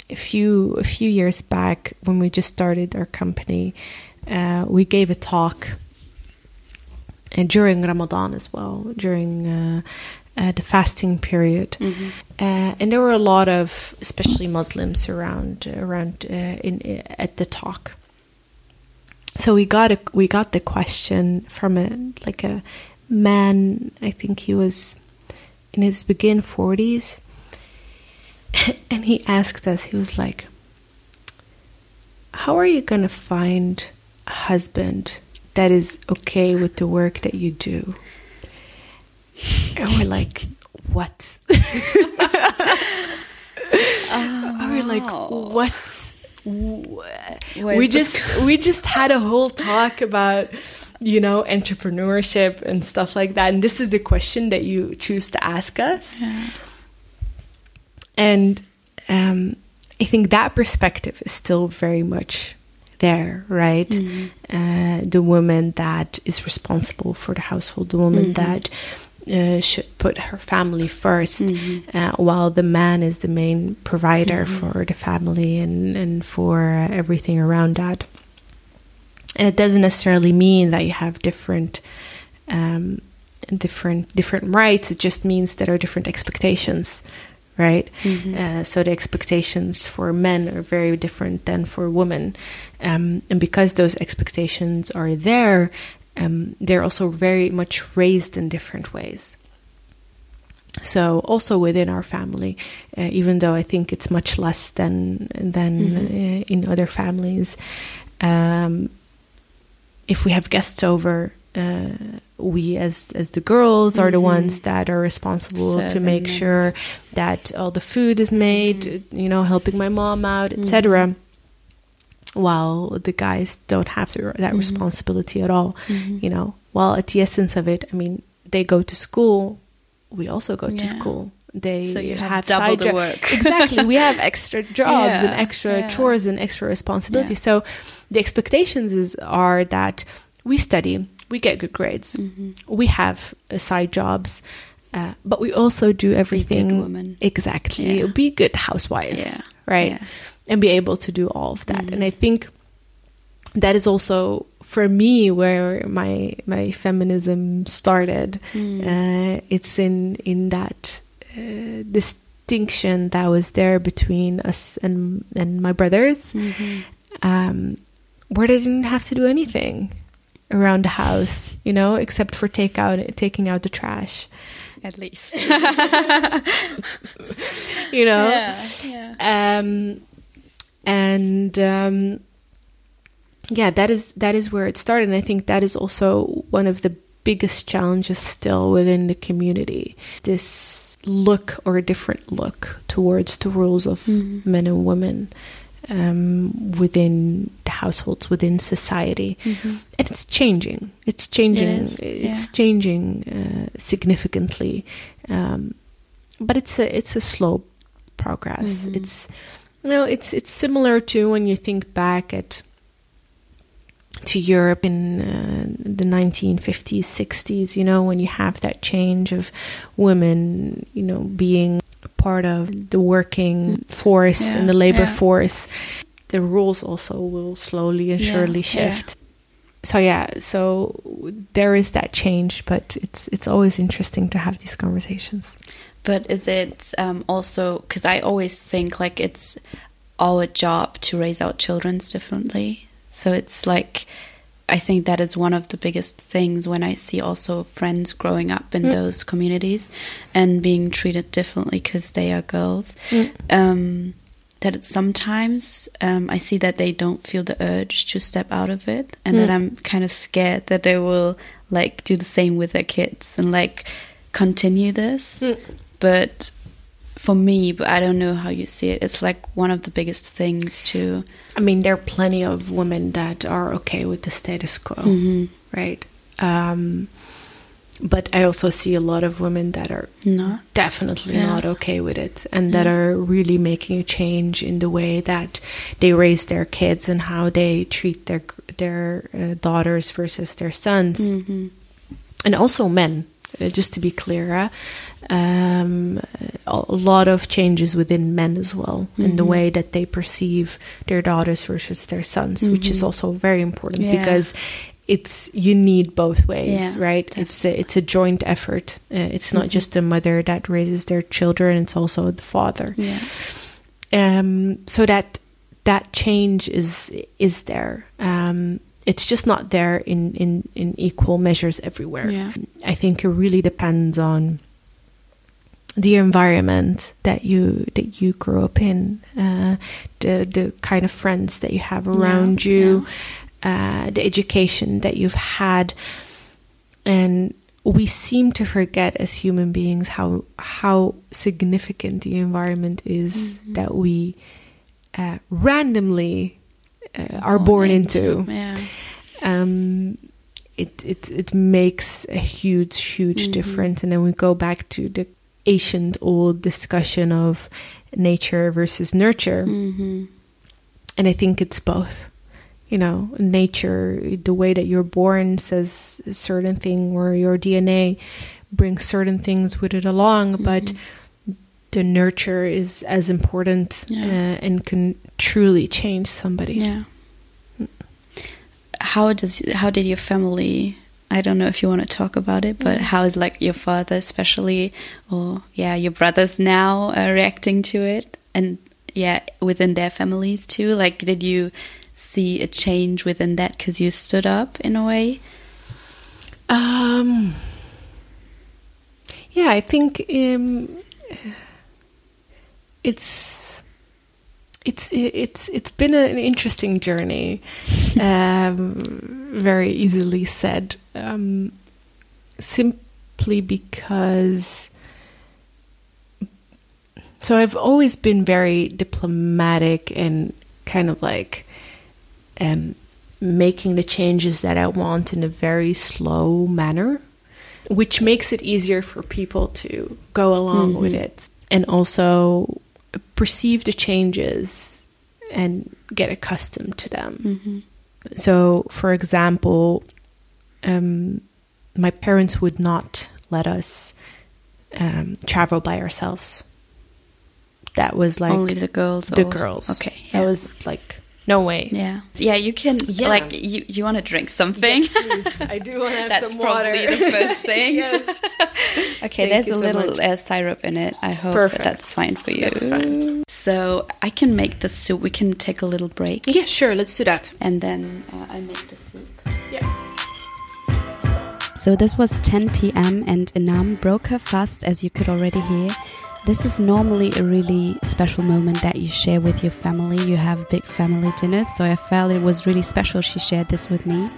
a few a few years back when we just started our company. Uh, we gave a talk and during Ramadan as well, during uh, uh, the fasting period, Mm-hmm. uh, and there were a lot of, especially Muslims, around around uh, in at the talk. So we got a we got the question from a like a man. I think he was in his begin forties, and he asked us. He was like, "How are you going to find a husband that is okay with the work that you do?" And we're like, "What?" oh, we were like, oh. what? we just we just had a whole talk about you know entrepreneurship and stuff like that and this is the question that you choose to ask us yeah. And um, i think that perspective is still very much there right mm-hmm. uh, the woman that is responsible for the household the woman mm-hmm. that uh, should put her family 1st mm-hmm. uh, while the man is the main provider mm-hmm. for the family and, and for everything around that. And it doesn't necessarily mean that you have different um, different different rights. It just means there are different expectations, right? Mm-hmm. Uh, so the expectations for men are very different than for women, um, and because those expectations are there, um, they're also very much raised in different ways. So also within our family, uh, even though I think it's much less than than mm-hmm. uh, in other families, um, if we have guests over, uh, we as as the girls mm-hmm. are the mm-hmm. ones that are responsible Seven to make minutes. sure that all the food is made. Mm-hmm. You know, helping my mom out, etc. Mm-hmm while the guys don't have the, that mm-hmm. responsibility at all you know while at the essence of it i mean they go to school we also go yeah. to school they so you have, have double the jo- work exactly we have extra jobs yeah. and extra yeah. chores and extra responsibilities so the expectations is are that we study we get good grades mm-hmm. we have uh, side jobs uh, but we also do everything exactly be good housewives right and be able to do all of that. Mm. And I think that is also for me where my my feminism started. Mm. Uh, it's in in that uh, distinction that was there between us and and my brothers, mm-hmm. um, where they didn't have to do anything around the house, you know, except for take out taking out the trash. At least, you know. Yeah. yeah. Um, and um, yeah, that is that is where it started. And I think that is also one of the biggest challenges still within the community. This look or a different look towards the roles of mm-hmm. men and women. Um, within the households, within society, mm-hmm. and it's changing. It's changing. It it's yeah. changing uh, significantly, um, but it's a it's a slow progress. Mm-hmm. It's you know, it's it's similar to when you think back at to Europe in uh, the 1950s, 60s, you know, when you have that change of women, you know, being part of the working force yeah, and the labor yeah. force, the rules also will slowly and surely shift. So yeah, so there is that change, but it's it's always interesting to have these conversations. But is it um, also because I always think like it's our job to raise our children differently. So it's like I think that is one of the biggest things when I see also friends growing up in mm. those communities and being treated differently because they are girls. Mm. Um, that sometimes um, I see that they don't feel the urge to step out of it, and mm. that I'm kind of scared that they will like do the same with their kids and like continue this. Mm but for me, but I don't know how you see it. It's like one of the biggest things to. I mean, there are plenty of women that are okay with the status quo, mm-hmm. right? Um, but I also see a lot of women that are not. definitely yeah. not okay with it, and that are really making a change in the way that they raise their kids and how they treat their their uh, daughters versus their sons, mm-hmm. and also men. Uh, just to be clear, uh, um, a lot of changes within men as well mm-hmm. in the mm-hmm. way that they perceive their daughters versus their sons, mm-hmm. which is mm-hmm. also very important yeah. because it's you need both ways, yeah, right? Definitely. It's a, it's a joint effort. Uh, it's not mm-hmm. just the mother that raises their children; it's also the father. Yeah. Um. So that that change is is there. Um it's just not there in, in, in equal measures everywhere. Yeah. I think it really depends on the environment that you that you grew up in, uh, the the kind of friends that you have around yeah, you, yeah. Uh, the education that you've had, and we seem to forget as human beings how how significant the environment is that we uh, randomly uh, are born into. Yeah. Um, it, it it makes a huge huge difference, and then we go back to the ancient old discussion of nature versus nurture, Mm-hmm. and I think it's both. You know, nature, the way that you're born says a certain thing, or your DNA brings certain things with it along, but the nurture is as important Yeah. uh, and can truly change somebody. Yeah. How does how did your family? I don't know if you want to talk about it, but how is like your father, especially, or yeah, your brothers now uh, reacting to it, and yeah, within their families too. Like, did you see a change within that because you stood up in a way? Um, yeah, I think um, it's it's it's it's been an interesting journey. um, very easily said, um, simply because. So I've always been very diplomatic and kind of like um, making the changes that I want in a very slow manner, which makes it easier for people to go along with it and also perceive the changes and get accustomed to them. So, for example, um, my parents would not let us um, travel by ourselves. That was like Only the girls. the or- girls. Okay. That was like no way. Yeah. Yeah, you can. Yeah. Like, you you want to drink something? Yes, please. I do want to have That's some water. probably the first thing. yes. Okay, Thank there's a so little uh, syrup in it. I hope Perfect. that's fine for you. That's fine. So I can make the soup. We can take a little break, Yeah, sure. Let's do that. and then uh, I make the soup. Yeah. So this was 10 p.m. and Inam broke her fast, as you could already hear. This is normally a really special moment that you share with your family. You have big family dinners, so I felt it was really special she shared this with me.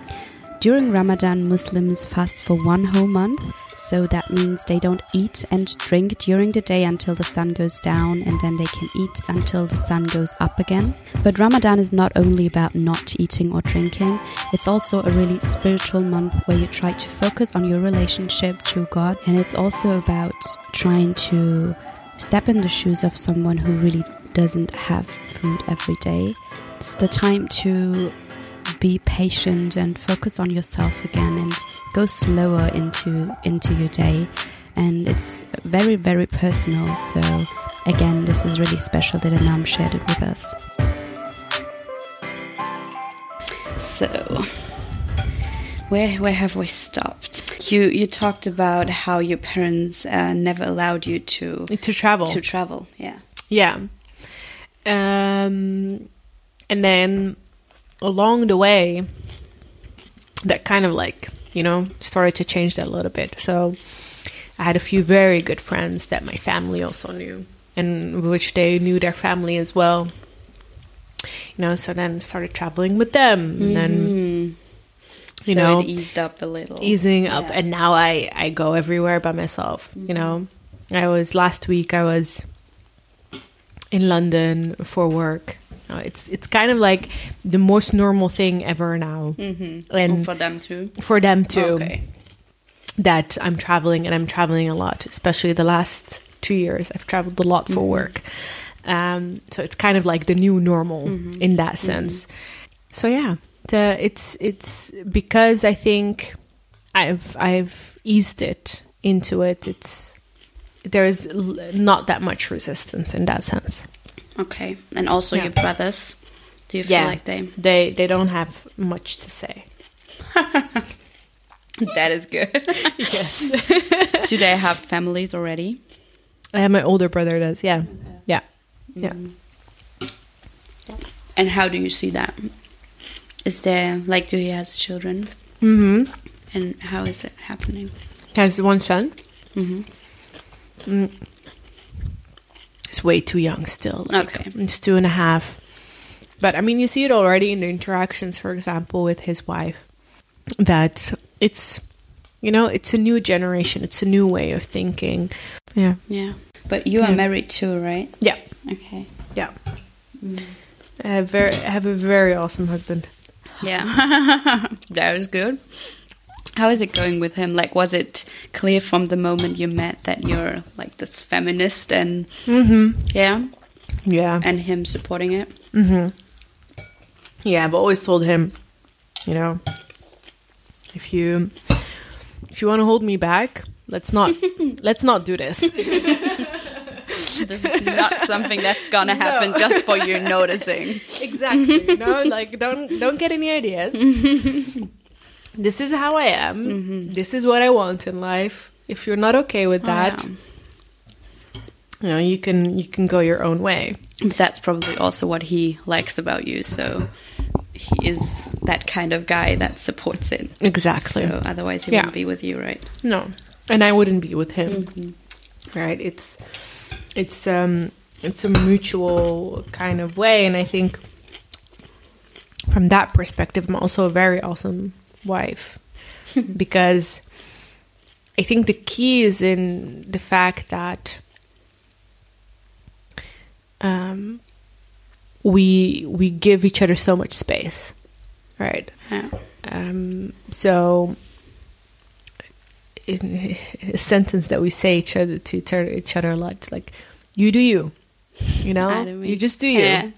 During Ramadan, Muslims fast for one whole month, so that means they don't eat and drink during the day until the sun goes down, and then they can eat until the sun goes up again. But Ramadan is not only about not eating or drinking, it's also a really spiritual month where you try to focus on your relationship to God, and it's also about trying to step in the shoes of someone who really doesn't have food every day. It's the time to be patient and focus on yourself again and go slower into into your day. And it's very very personal. So again this is really special that Anam shared it with us. So where where have we stopped you you talked about how your parents uh, never allowed you to To travel. to travel yeah Yeah. Um, and then along the way, that kind of like, you know, started to change that a little bit. So I had a few very good friends that my family also knew, and which they knew their family as well. You know, so then started traveling with them, and then Mm. You so know, it eased up a little. easing up. Yeah. and now i i go everywhere by myself you know. I was last week i was in london for work. It's it's kind of like the most normal thing ever now. Mhm. and for them too? for them too. Okay. That i'm traveling and i'm traveling a lot especially the last two years. I've traveled a lot for work. Um, so it's kind of like the new normal in that sense. So yeah the, it's it's because i think i've i've eased it into it it's there's l- not that much resistance in that sense Okay, and also Yeah. your brothers. Do you feel Yeah. like they? they they don't have much to say That is good. yes Do they have families already? I have my older brother does yeah yeah yeah mm. And how do you see that? Is there like do he has children? mm-hmm And how is it happening? has one son hmm He's way too young still. Like, Okay. He's two and a half. But I mean, you see it already in the interactions, for example, with his wife, that it's You know, it's a new generation. It's a new way of thinking. Yeah. Yeah. But you are Yeah. married too, right? Yeah. Okay. Yeah. I have very I have a very awesome husband. Yeah. that was good. How is it going with him? Like, was it clear from the moment you met that you're like this feminist and Mhm. yeah, Yeah. and him supporting it? Mhm. Yeah, I've always told him, you know, if you if you want to hold me back, let's not let's not do this. This is not something that's gonna happen just for you noticing. exactly. no, like don't don't get any ideas. this is how I am. This is what I want in life. If you're not okay with that, Oh, you know, you can you can go your own way. That's probably also what he likes about you. So he is that kind of guy that supports it. Exactly. So otherwise, he Yeah. wouldn't be with you, right? No, and I wouldn't be with him. Mm-hmm. Right? It's it's um it's a mutual kind of way, and I think from that perspective, I'm also a very awesome wife because I think the key is in the fact that um we we give each other so much space, right? Yeah. Um, so, a sentence that we say each other to each other, a lot, it's like, "You do you," you know, I do me. you just do you. Yeah.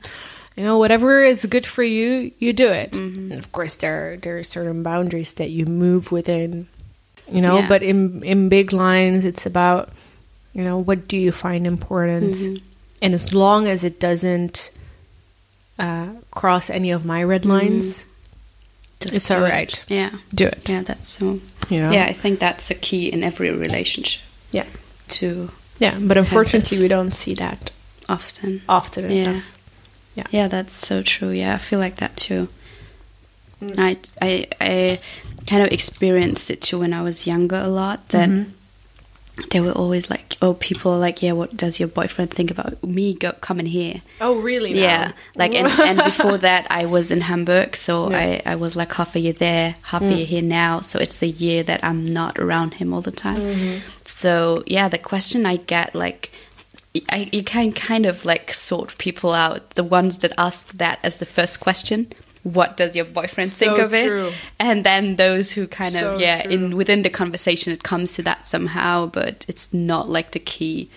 You know, whatever is good for you, you do it. Mm-hmm. And of course, there there are certain boundaries that you move within. You know, Yeah. but in in big lines, it's about you know what do you find important, Mm-hmm. and as long as it doesn't uh, cross any of my red lines, Just It's all right. it. Yeah. do it. Yeah, that's so. You know, Yeah, I think that's a key in every relationship yeah. to Yeah, but unfortunately, we don't see that often. often Yeah. enough. Yeah. Yeah, that's so true. Yeah, I feel like that too. Mm. I, I, I kind of experienced it too when I was younger a lot. That Mm-hmm. They were always like, oh, people are like, yeah, what does your boyfriend think about me go, coming here? Oh, really? Yeah, like and, and before that, I was in Hamburg, so Yeah. I, I was like half a year there, half a year mm. here now. So it's a year that I'm not around him all the time. Mm-hmm. So yeah, the question I get like. I, you can kind of like sort people out. The ones that ask that as the first question, what does your boyfriend So think of it? And then those who kind of yeah, true. in within the conversation, it comes to that somehow, but it's not like the key.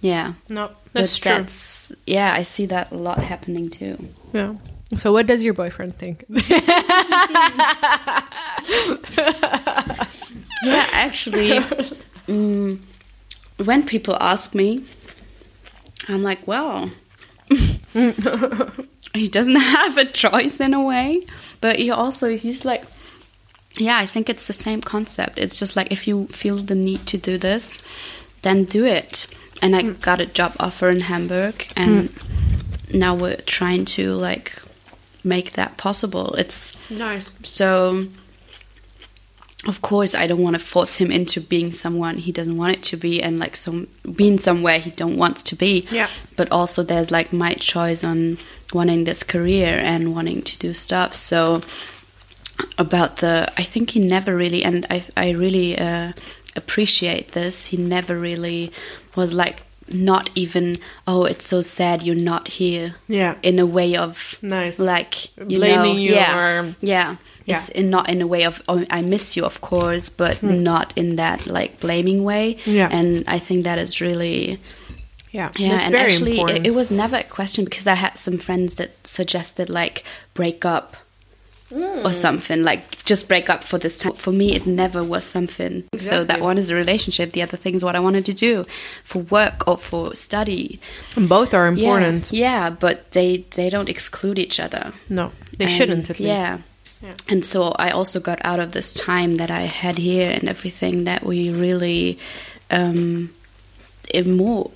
Yeah, no, but that's true. that's yeah, I see that a lot happening too. yeah. So, what does your boyfriend think? Yeah, actually, mm, when people ask me, I'm like, well, he doesn't have a choice in a way, but he also he's like, yeah, I think it's the same concept. It's just like if you feel the need to do this, then do it. And I hmm. got a job offer in Hamburg, and hmm. now we're trying to like make that possible. It's nice. so, of course, I don't want to force him into being someone he doesn't want it to be, and like some being somewhere he don't want to be. Yeah. But also, there's like my choice on wanting this career and wanting to do stuff. So, about the, I think he never really, and I, I really uh, appreciate this. He never really was like not even oh it's so sad you're not here Yeah. in a way of Nice. like you Blaming know, you yeah, or- yeah. Yeah. It's in, not in a way of oh, I miss you, of course, but not in that like blaming way. Hmm. Yeah. and I think that is really Yeah. yeah. That's and very actually, it, it was never a question because I had some friends that suggested like break up Hmm. or something like just break up for this time. For me, it never was something. So that one is a relationship. The other thing is what I wanted to do for work or for study. And both are Yeah, important. Yeah, but they they don't exclude each other. No, they And, shouldn't at least. Yeah. Yeah. And so I also got out of this time that I had here and everything that we really um more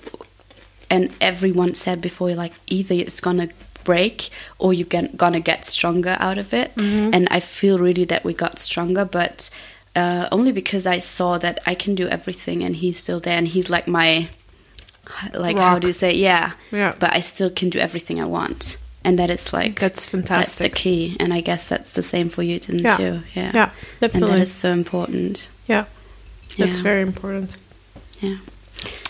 and everyone said before like either it's gonna break or you're get, gonna get stronger out of it Mm-hmm. and I feel really that we got stronger but uh, only because I saw that I can do everything and he's still there and he's like my like how do you say yeah Yeah. but I still can do everything I want and that is like That's fantastic. that's the key. And I guess that's the same for you, didn't Yeah. you? Yeah, Yeah, and definitely. that is so important. yeah, that's Yeah. very important. Yeah,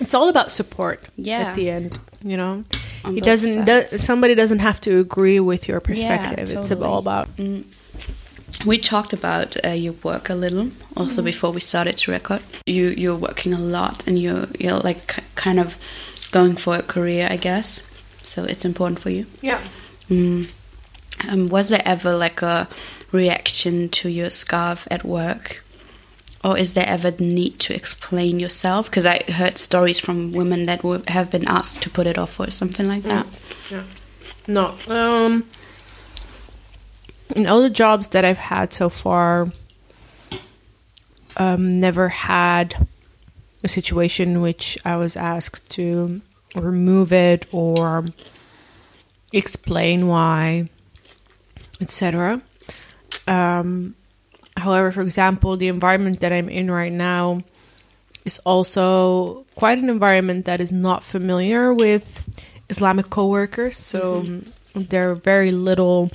It's all about support. Yeah. At the end, you know, he doesn't. Do, somebody doesn't have to agree with your Yeah, perspective. It's all about. Mm. We talked about uh, your work a little also Mm-hmm. before we started to record. You you're working a lot and you you're like kind of going for a career, I guess. So it's important for you. Yeah. Mm. Um, was there ever like a reaction to your scarf at work? Or is there ever the need to explain yourself? Because I heard stories from women that have been asked to put it off or something like that. Yeah. No. Um. In all the jobs that I've had so far, um, never had a situation in which I was asked to remove it or explain why, etc. Um, however, for example, the environment that I'm in right now is also quite an environment that is not familiar with Islamic co-workers. So um, there are very little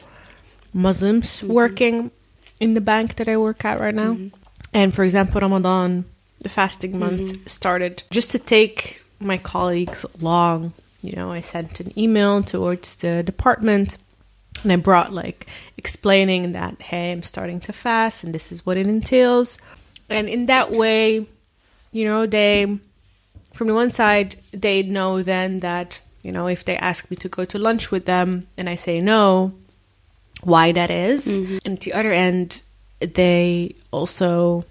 Muslims mm-hmm. working in the bank that I work at right now. Mm-hmm. And for example, Ramadan, the fasting month, started just to take my colleagues along. You know, I sent an email towards the department and I brought like explaining that, hey, I'm starting to fast and this is what it entails. And in that way, you know, they, from the one side, they know then that, you know, if they ask me to go to lunch with them and I say no, why that is. Mm-hmm. And at the other end, they also,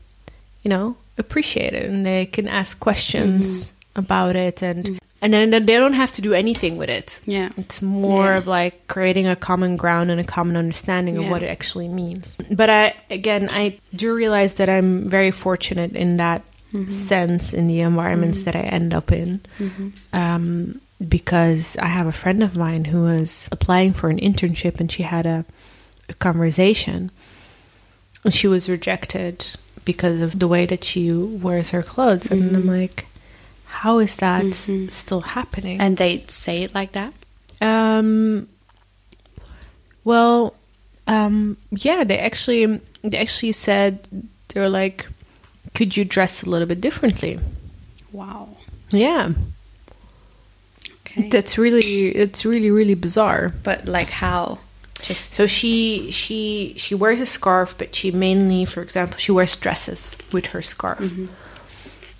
you know, appreciate it and they can ask questions mm-hmm. about it and mm-hmm. And then they don't have to do anything with it. Yeah. It's more Yeah. of like creating a common ground and a common understanding of Yeah. what it actually means. But I again I do realize that I'm very fortunate in that mm-hmm. sense in the environments mm-hmm. that I end up in. Mm-hmm. Um, because I have a friend of mine who was applying for an internship and she had a, a conversation and she was rejected because of the way that she wears her clothes and I'm like how is that still happening And they say it like that? um, well, um, yeah, they actually they actually said they were like, could you dress a little bit differently? Wow. Yeah, Okay. that's really it's really really bizarre. but like how? Just So she she she wears a scarf, but she mainly, for example, she wears dresses with her scarf,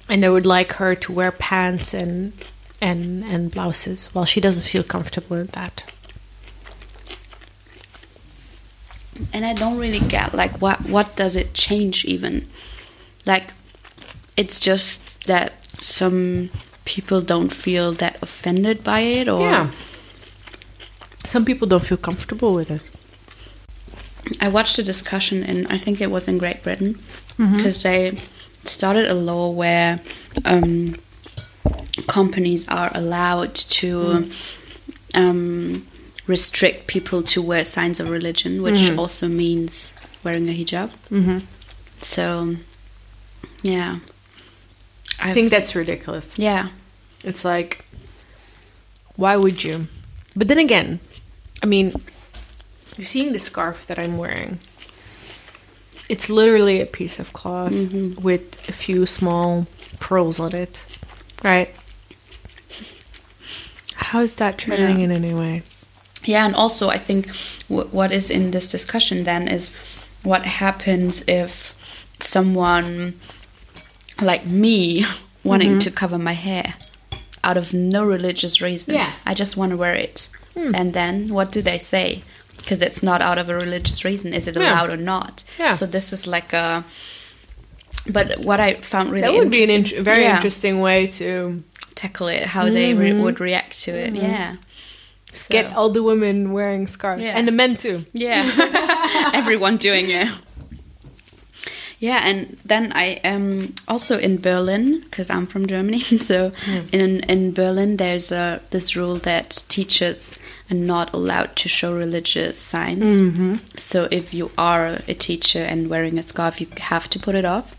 and I would like her to wear pants and and and blouses. Well, she doesn't feel comfortable with that. and I don't really get like what what does it change even? Like it's just that some people don't feel that offended by it or Yeah. Some people don't feel comfortable with it. I watched a discussion and I think it was in Great Britain mm-hmm. because they started a law where um, companies are allowed to um, restrict people to wear signs of religion, which also means wearing a hijab. Mm-hmm. So, yeah, I think that's ridiculous. yeah, It's like, why would you? But then again, I mean, you're seeing the scarf that I'm wearing. It's literally a piece of cloth mm-hmm. with a few small pearls on it, right? How is that trending Yeah. in any way? Yeah, and also I think w- what is in this discussion then is what happens if someone like me wanting mm-hmm. to cover my hair out of no religious reason. Yeah. I just want to wear it. Hmm. And then what do they say? Because it's not out of a religious reason. Is it Yeah. allowed or not? Yeah. So this is like a. But what I found really That would be an interesting- very yeah, interesting way to tackle it, how they re- would react to it. Yeah. get all the women wearing scarves Yeah. and the men too. Yeah, everyone doing it. Yeah, and then I um also in Berlin because I'm from Germany. So in in Berlin, there's a this rule that teachers are not allowed to show religious signs. So if you are a teacher and wearing a scarf, you have to put it up.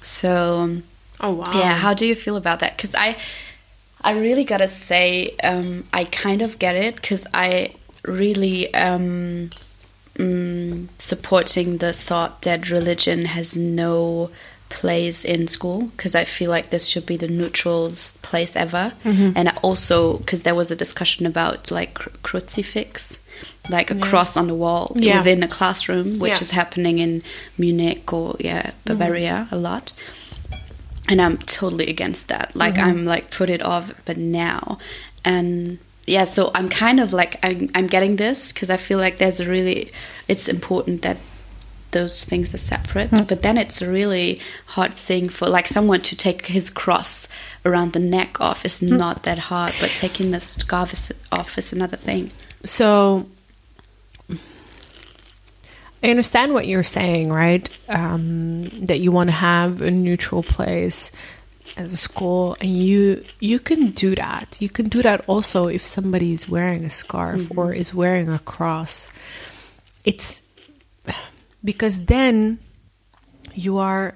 So Oh wow! yeah, how do you feel about that? Because I I really gotta say, um, I kind of get it because I really um, mm, supporting the thought that religion has no place in school because I feel like this should be the neutral place ever. Mm-hmm. And I also because there was a discussion about like cru- crucifix, like a cross on the wall Yeah. within a classroom, which Yeah. is happening in Munich or yeah Bavaria a lot. And I'm totally against that. Like I'm like put it off, but now, and yeah, so I'm kind of like I'm I'm getting this because I feel like there's a really it's important that those things are separate. Hmm. But then it's a really hard thing for like someone to take his cross around the neck off is hmm. not that hard, but taking the scarf is, off is another thing. So I understand what you're saying, right? Um, that you want to have a neutral place as a school, and you you can do that. You can do that also if somebody is wearing a scarf mm-hmm. or is wearing a cross. It's because then you are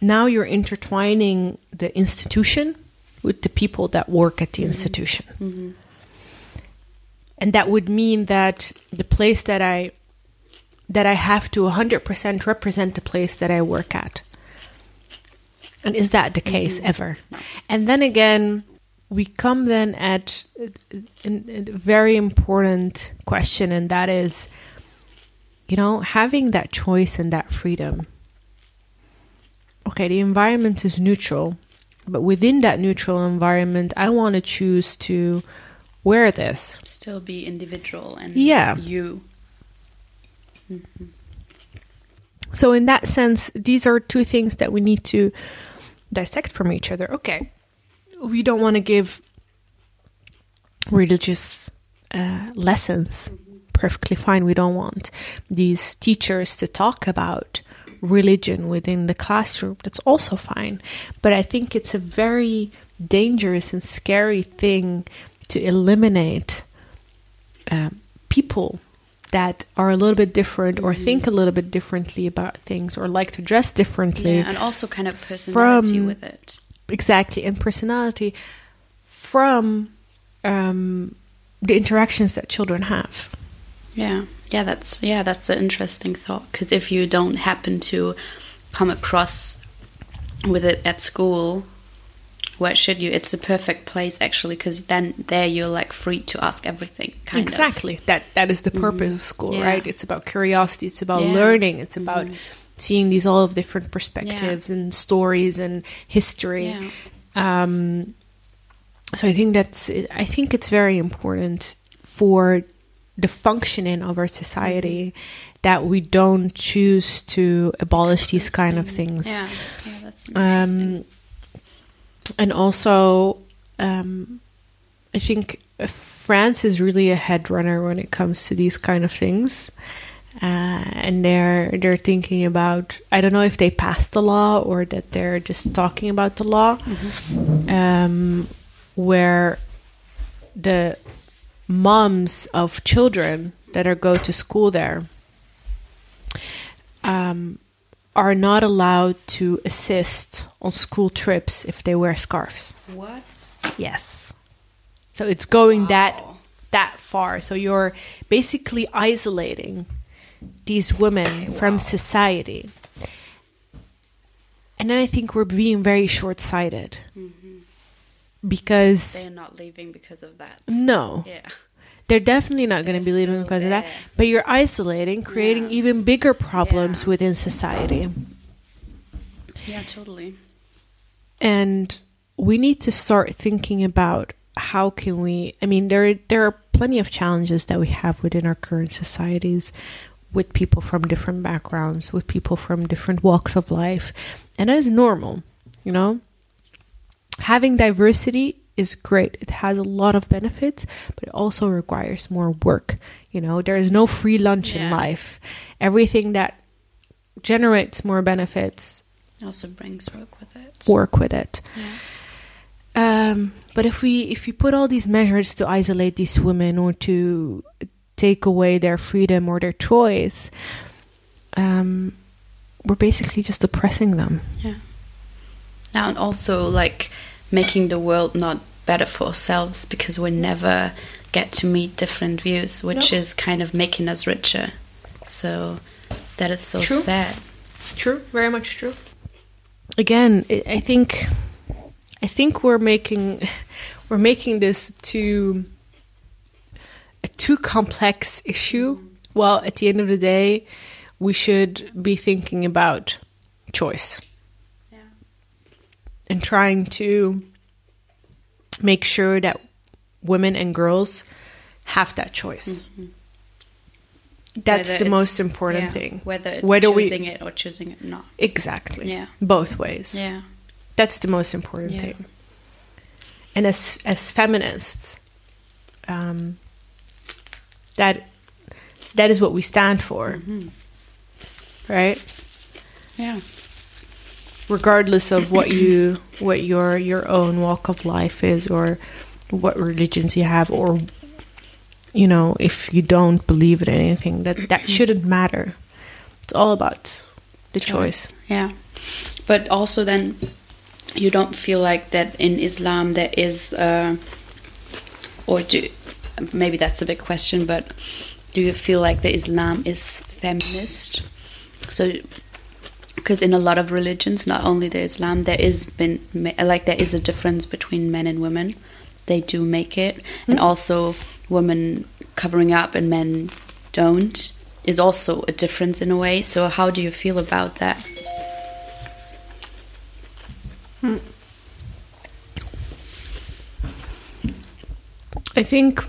now you're intertwining the institution with the people that work at the mm-hmm. institution. Mm-hmm. And that would mean that the place that I that I have to 100% represent the place that I work at. And is that the mm-hmm. case ever? And then again, we come then at a, a- a very important question, and that is, you know, having that choice and that freedom. Okay, the environment is neutral, but within that neutral environment, I want to choose to wear this. Still be individual and Yeah. you. So, in that sense, these are two things that we need to dissect from each other. Okay, we don't want to give religious uh, lessons. Perfectly fine. We don't want these teachers to talk about religion within the classroom. That's also fine. But I think it's a very dangerous and scary thing to eliminate um, people that are a little bit different or think a little bit differently about things or like to dress differently. Yeah, and also kind of personality From- with it. Exactly, and personality from um, the interactions that children have. Yeah, yeah, that's yeah, that's an interesting thought. Because if you don't happen to come across with it at school, where should you? It's the perfect place actually, because then there you're like free to ask everything. Kind exactly. That that is the purpose of school, Yeah. right? It's about curiosity. It's about Yeah. learning. It's about seeing these all of different perspectives and stories and history. Yeah. Um, so I think that's I think it's very important for the functioning of our society that we don't choose to abolish these kind of things. Yeah, yeah, that's interesting. Um, and also, um, I think France is really a head runner when it comes to these kind of things. Uh, and they're they're thinking about I don't know if they passed the law or that they're just talking about the law, um, where the moms of children that are go to school there um, are not allowed to assist on school trips if they wear scarves. what? Yes. So it's going that Wow. that far. So you're basically isolating these women from society. And then I think we're being very short-sighted. Because They're not leaving because of that. no, Yeah. they're definitely not going to be leaving because of that. But you're isolating, creating Yeah. even bigger problems Yeah. within society. Yeah, totally. and we need to start thinking about how can we i mean there there are plenty of challenges that we have within our current societies with people from different backgrounds with people from different walks of life and that is normal you know having diversity is great it has a lot of benefits but it also requires more work you know there is no free lunch in life everything that generates more benefits Also brings work with it. work with it. Um, but if we if we put all these measures to isolate these women or to take away their freedom or their choice, um, we're basically just oppressing them. Yeah. Now and also like making the world not better for ourselves because we never get to meet different views, which No. is kind of making us richer. So that is so True. sad. True, very much true. Again, I I think, I think we're making, we're making this too, a too complex issue. Well, at the end of the day, we should be thinking about choice Yeah. And trying to make sure that women and girls have that choice. That's Whether the most important yeah, thing. Whether it's Whether we- choosing it or choosing it not. Exactly. Yeah. Both ways. Yeah. That's the most important Yeah. thing. And as as feminists, um, that that is what we stand for, Mm-hmm. right? Yeah. Regardless of what you what your your own walk of life is, or what religions you have, or you know, if you don't believe in anything, that that shouldn't matter. It's all about the choice. Yeah. But also then you don't feel like that in Islam there is uh, or do maybe that's a big question, but do you feel like the Islam is feminist? So because in a lot of religions, not only the Islam, there is been like there is a difference between men and women. They do make it, and mm-hmm. also women covering up and men don't is also a difference in a way. So how do you feel about that? Hmm. I think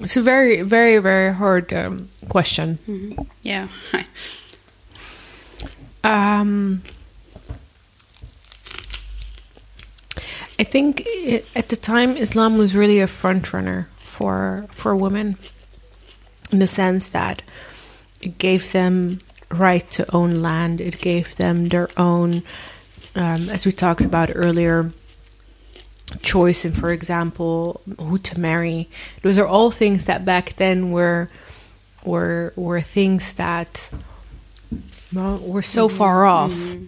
it's a very, very, very hard um, question. Mm-hmm. Yeah. Um, I think i at the time Islam was really a front runner for for women, in the sense that it gave them right to own land. It gave them their own, um, as we talked about earlier, choice and for example, who to marry. Those are all things that back then were were were things that well, were so mm-hmm. far off. Mm-hmm.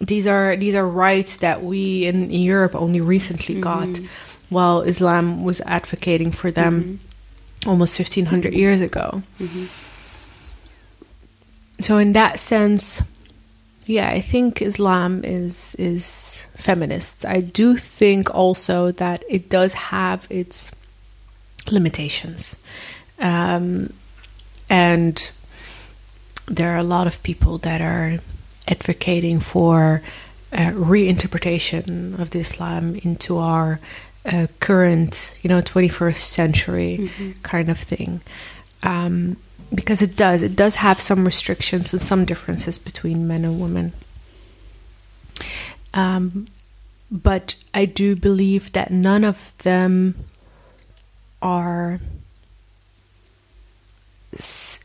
These are these are rights that we in, in Europe only recently mm-hmm. got, while Islam was advocating for them almost fifteen hundred years ago. So in that sense, yeah, I think Islam is is feminist. I do think also that it does have its limitations, um, and there are a lot of people that are advocating for uh, reinterpretation of the Islam into our uh, current, you know, 21st century kind of thing. Um, because it does, it does have some restrictions and some differences between men and women. Um, but I do believe that none of them are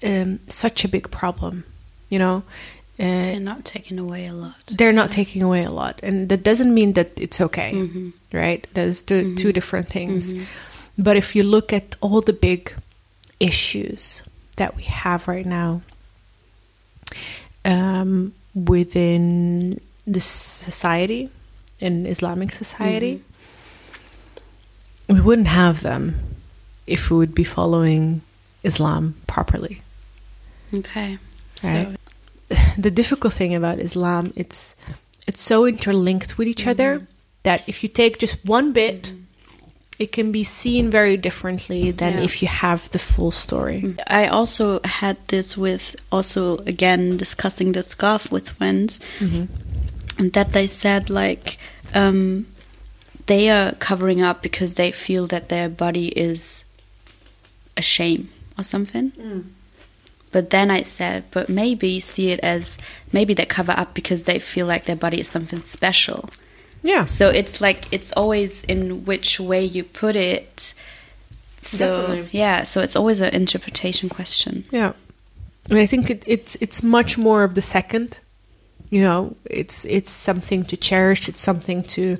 um, such a big problem. You know, uh, They're not taking away a lot. they're not taking away a lot, and that doesn't mean that it's okay, Mm-hmm. right? There's two, two different things. But if you look at all the big issues that we have right now um, within the society, in Islamic society, we wouldn't have them if we would be following Islam properly. Okay. So the difficult thing about Islam it's it's so interlinked with each other mm-hmm. that if you take just one bit mm-hmm. it can be seen very differently than Yeah. if you have the full story. I also had this with also again discussing the scarf with friends, mm-hmm. and that they said like um, they are covering up because they feel that their body is a shame or something. Mm. But then I said, but maybe see it as maybe they cover up because they feel like their body is something special. Yeah. So it's like it's always in which way you put it. So Definitely. yeah, so it's always an interpretation question. Yeah. And I think it, it's it's much more of the second. You know, it's it's something to cherish, it's something to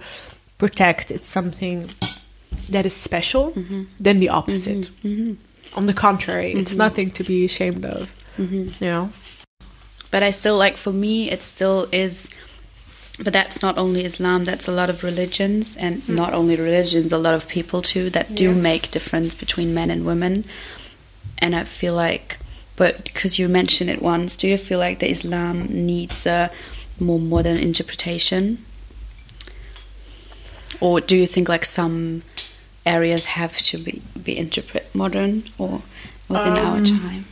protect, it's something that is special mm-hmm. than the opposite. Mm-hmm. Mm-hmm. On the contrary, it's nothing to be ashamed of. You know? But I still like for me, it still is but that's not only Islam. That's a lot of religions, and mm. not only religions, a lot of people too that do yeah. make difference between men and women. And I feel like, but because you mentioned it once, do you feel like the Islam needs a more modern interpretation, or do you think like some areas have to be be interpret modern or within um, our time?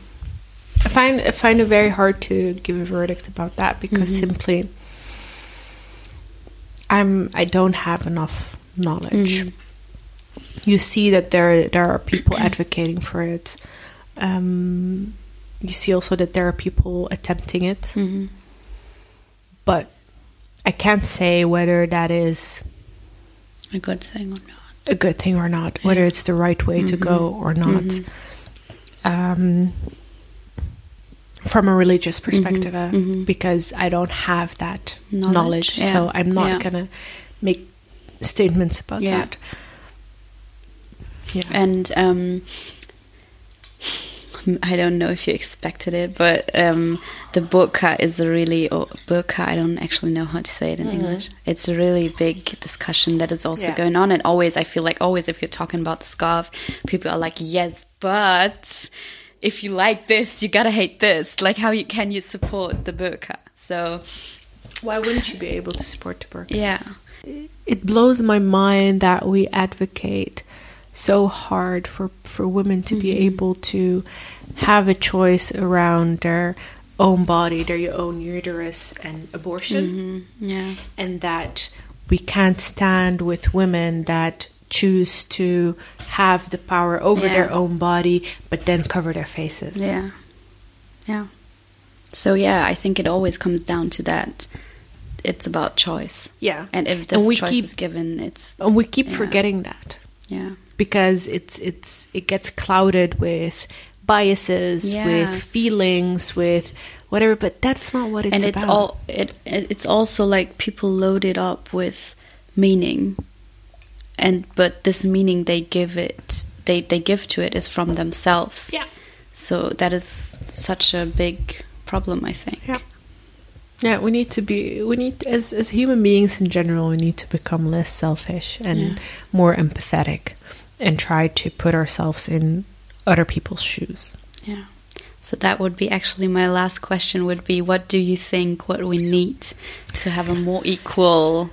I find I find it very hard to give a verdict about that because mm -hmm. simply I'm I don't have enough knowledge. Mm-hmm. You see that there there are people advocating for it. Um, you see also that there are people attempting it, mm-hmm. but I can't say whether that is a good thing or not. A good thing or not, whether it's the right way mm-hmm. to go mm-hmm. or not. Mm-hmm. Um, from a religious mm-hmm. perspective uh, mm-hmm. because I don't have that knowledge, knowledge yeah. so I'm not yeah. gonna make statements about yeah. that. Yeah, and um, I don't know if you expected it, but um, the burqa is a really oh, burqa. I don't actually know how to say it in mm-hmm. English. It's a really big discussion that is also going on, and always I feel like always if you're talking about the scarf, people are like, yes, but if you like this, you gotta hate this. Like, how you, can you support the burqa? So, why wouldn't you be able to support the burqa? Yeah, it blows my mind that we advocate so hard for for women to mm -hmm. be mm-hmm. able to have a choice around their own body, their own uterus, and abortion. Mm -hmm. Yeah, and that we can't stand with women that choose to have the power over yeah. their own body, but then cover their faces. Yeah. Yeah. So, yeah, I think it always comes down to that. It's about choice. Yeah. And if this and choice keep, is given, it's. And we keep yeah. forgetting that. Yeah. Because it's it's it gets clouded with biases, yeah. with feelings, with whatever. But that's not what it's and it's about. all it, it's also like people load it up with meaning and but this meaning they give it they they give to it is from themselves yeah so that is such a big problem i think yeah yeah we need to be we need as as human beings in general we need to become less selfish and yeah. more empathetic and try to put ourselves in other people's shoes yeah so that would be actually my last question would be what do you think what we need to have a more equal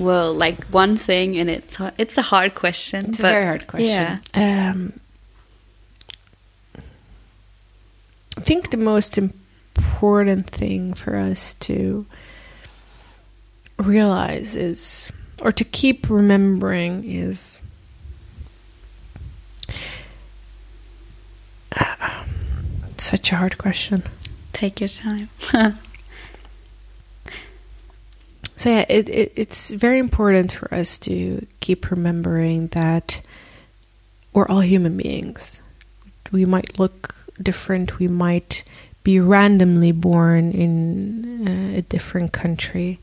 world like one thing, and it's it's a hard question. It's a very hard question. Yeah. Um, I think the most important thing for us to realize is, or to keep remembering, is. Uh, such a hard question. Take your time. So yeah, it, it, it's very important for us to keep remembering that we're all human beings. We might look different. We might be randomly born in uh, a different country,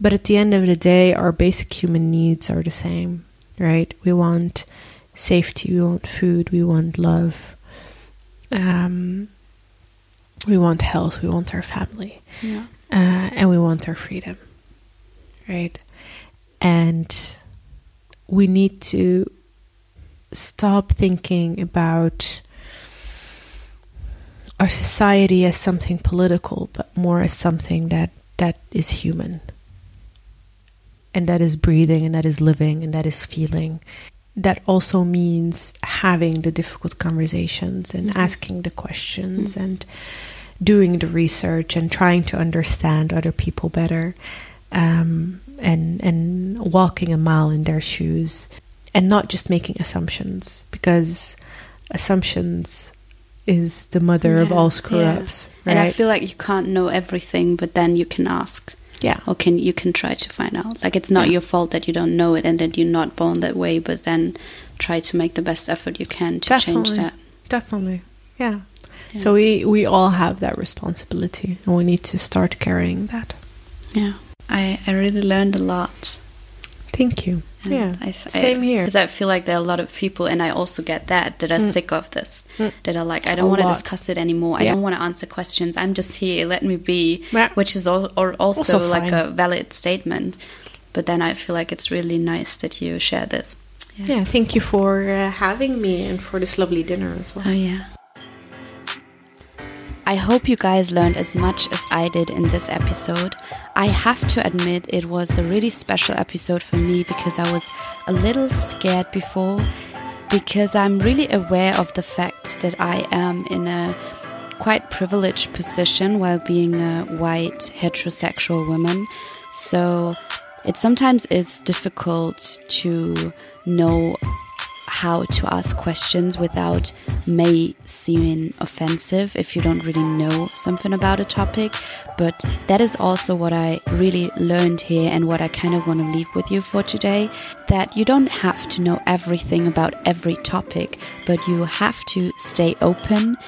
but at the end of the day, our basic human needs are the same, right? We want safety. We want food. We want love. Um, we want health. We want our family, yeah. uh, and we want our freedom right? And we need to stop thinking about our society as something political, but more as something that, that is human. And that is breathing, and that is living, and that is feeling. That also means having the difficult conversations and mm-hmm. asking the questions mm-hmm. and doing the research and trying to understand other people better um, and and walking a mile in their shoes and not just making assumptions because assumptions is the mother yeah, of all screw ups. Right? And I feel like you can't know everything, but then you can ask. Yeah. Or can you can try to find out. Like it's not yeah. your fault that you don't know it and that you're not born that way, but then try to make the best effort you can to Definitely. change that. Definitely. Yeah. yeah. So we we all have that responsibility and we need to start carrying that. Yeah. I, I really learned a lot. Thank you. And yeah, I, same here. Because I feel like there are a lot of people, and I also get that that are Mm. sick of this. Mm. That are like, I don't want to discuss it anymore. I don't want to answer questions. I'm just here. Let me be. Yeah. Which is or also, Also like a valid statement. But then I feel like it's really nice that you share this. Yeah, thank you for uh, having me and for this lovely dinner as well. Oh yeah. I hope you guys learned as much as I did in this episode. I have to admit it was a really special episode for me because I was a little scared before because I'm really aware of the fact that I am in a quite privileged position while being a white heterosexual woman. So it sometimes is difficult to know how to ask questions without may seeming offensive if you don't really know something about a topic but that is also what i really learned here and what i kind of want to leave with you for today that you don't have to know everything about every topic but you have to stay open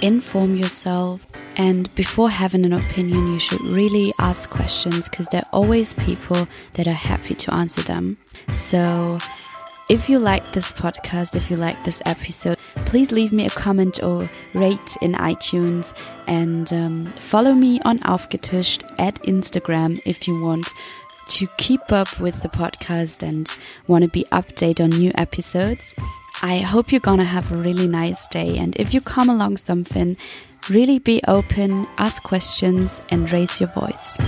inform yourself and before having an opinion you should really ask questions because there are always people that are happy to answer them. So if you like this podcast, if you like this episode, please leave me a comment or rate in iTunes and um, follow me on Aufgetischt at Instagram if you want to keep up with the podcast and want to be updated on new episodes. I hope you're gonna have a really nice day and if you come along something, really be open, ask questions and raise your voice.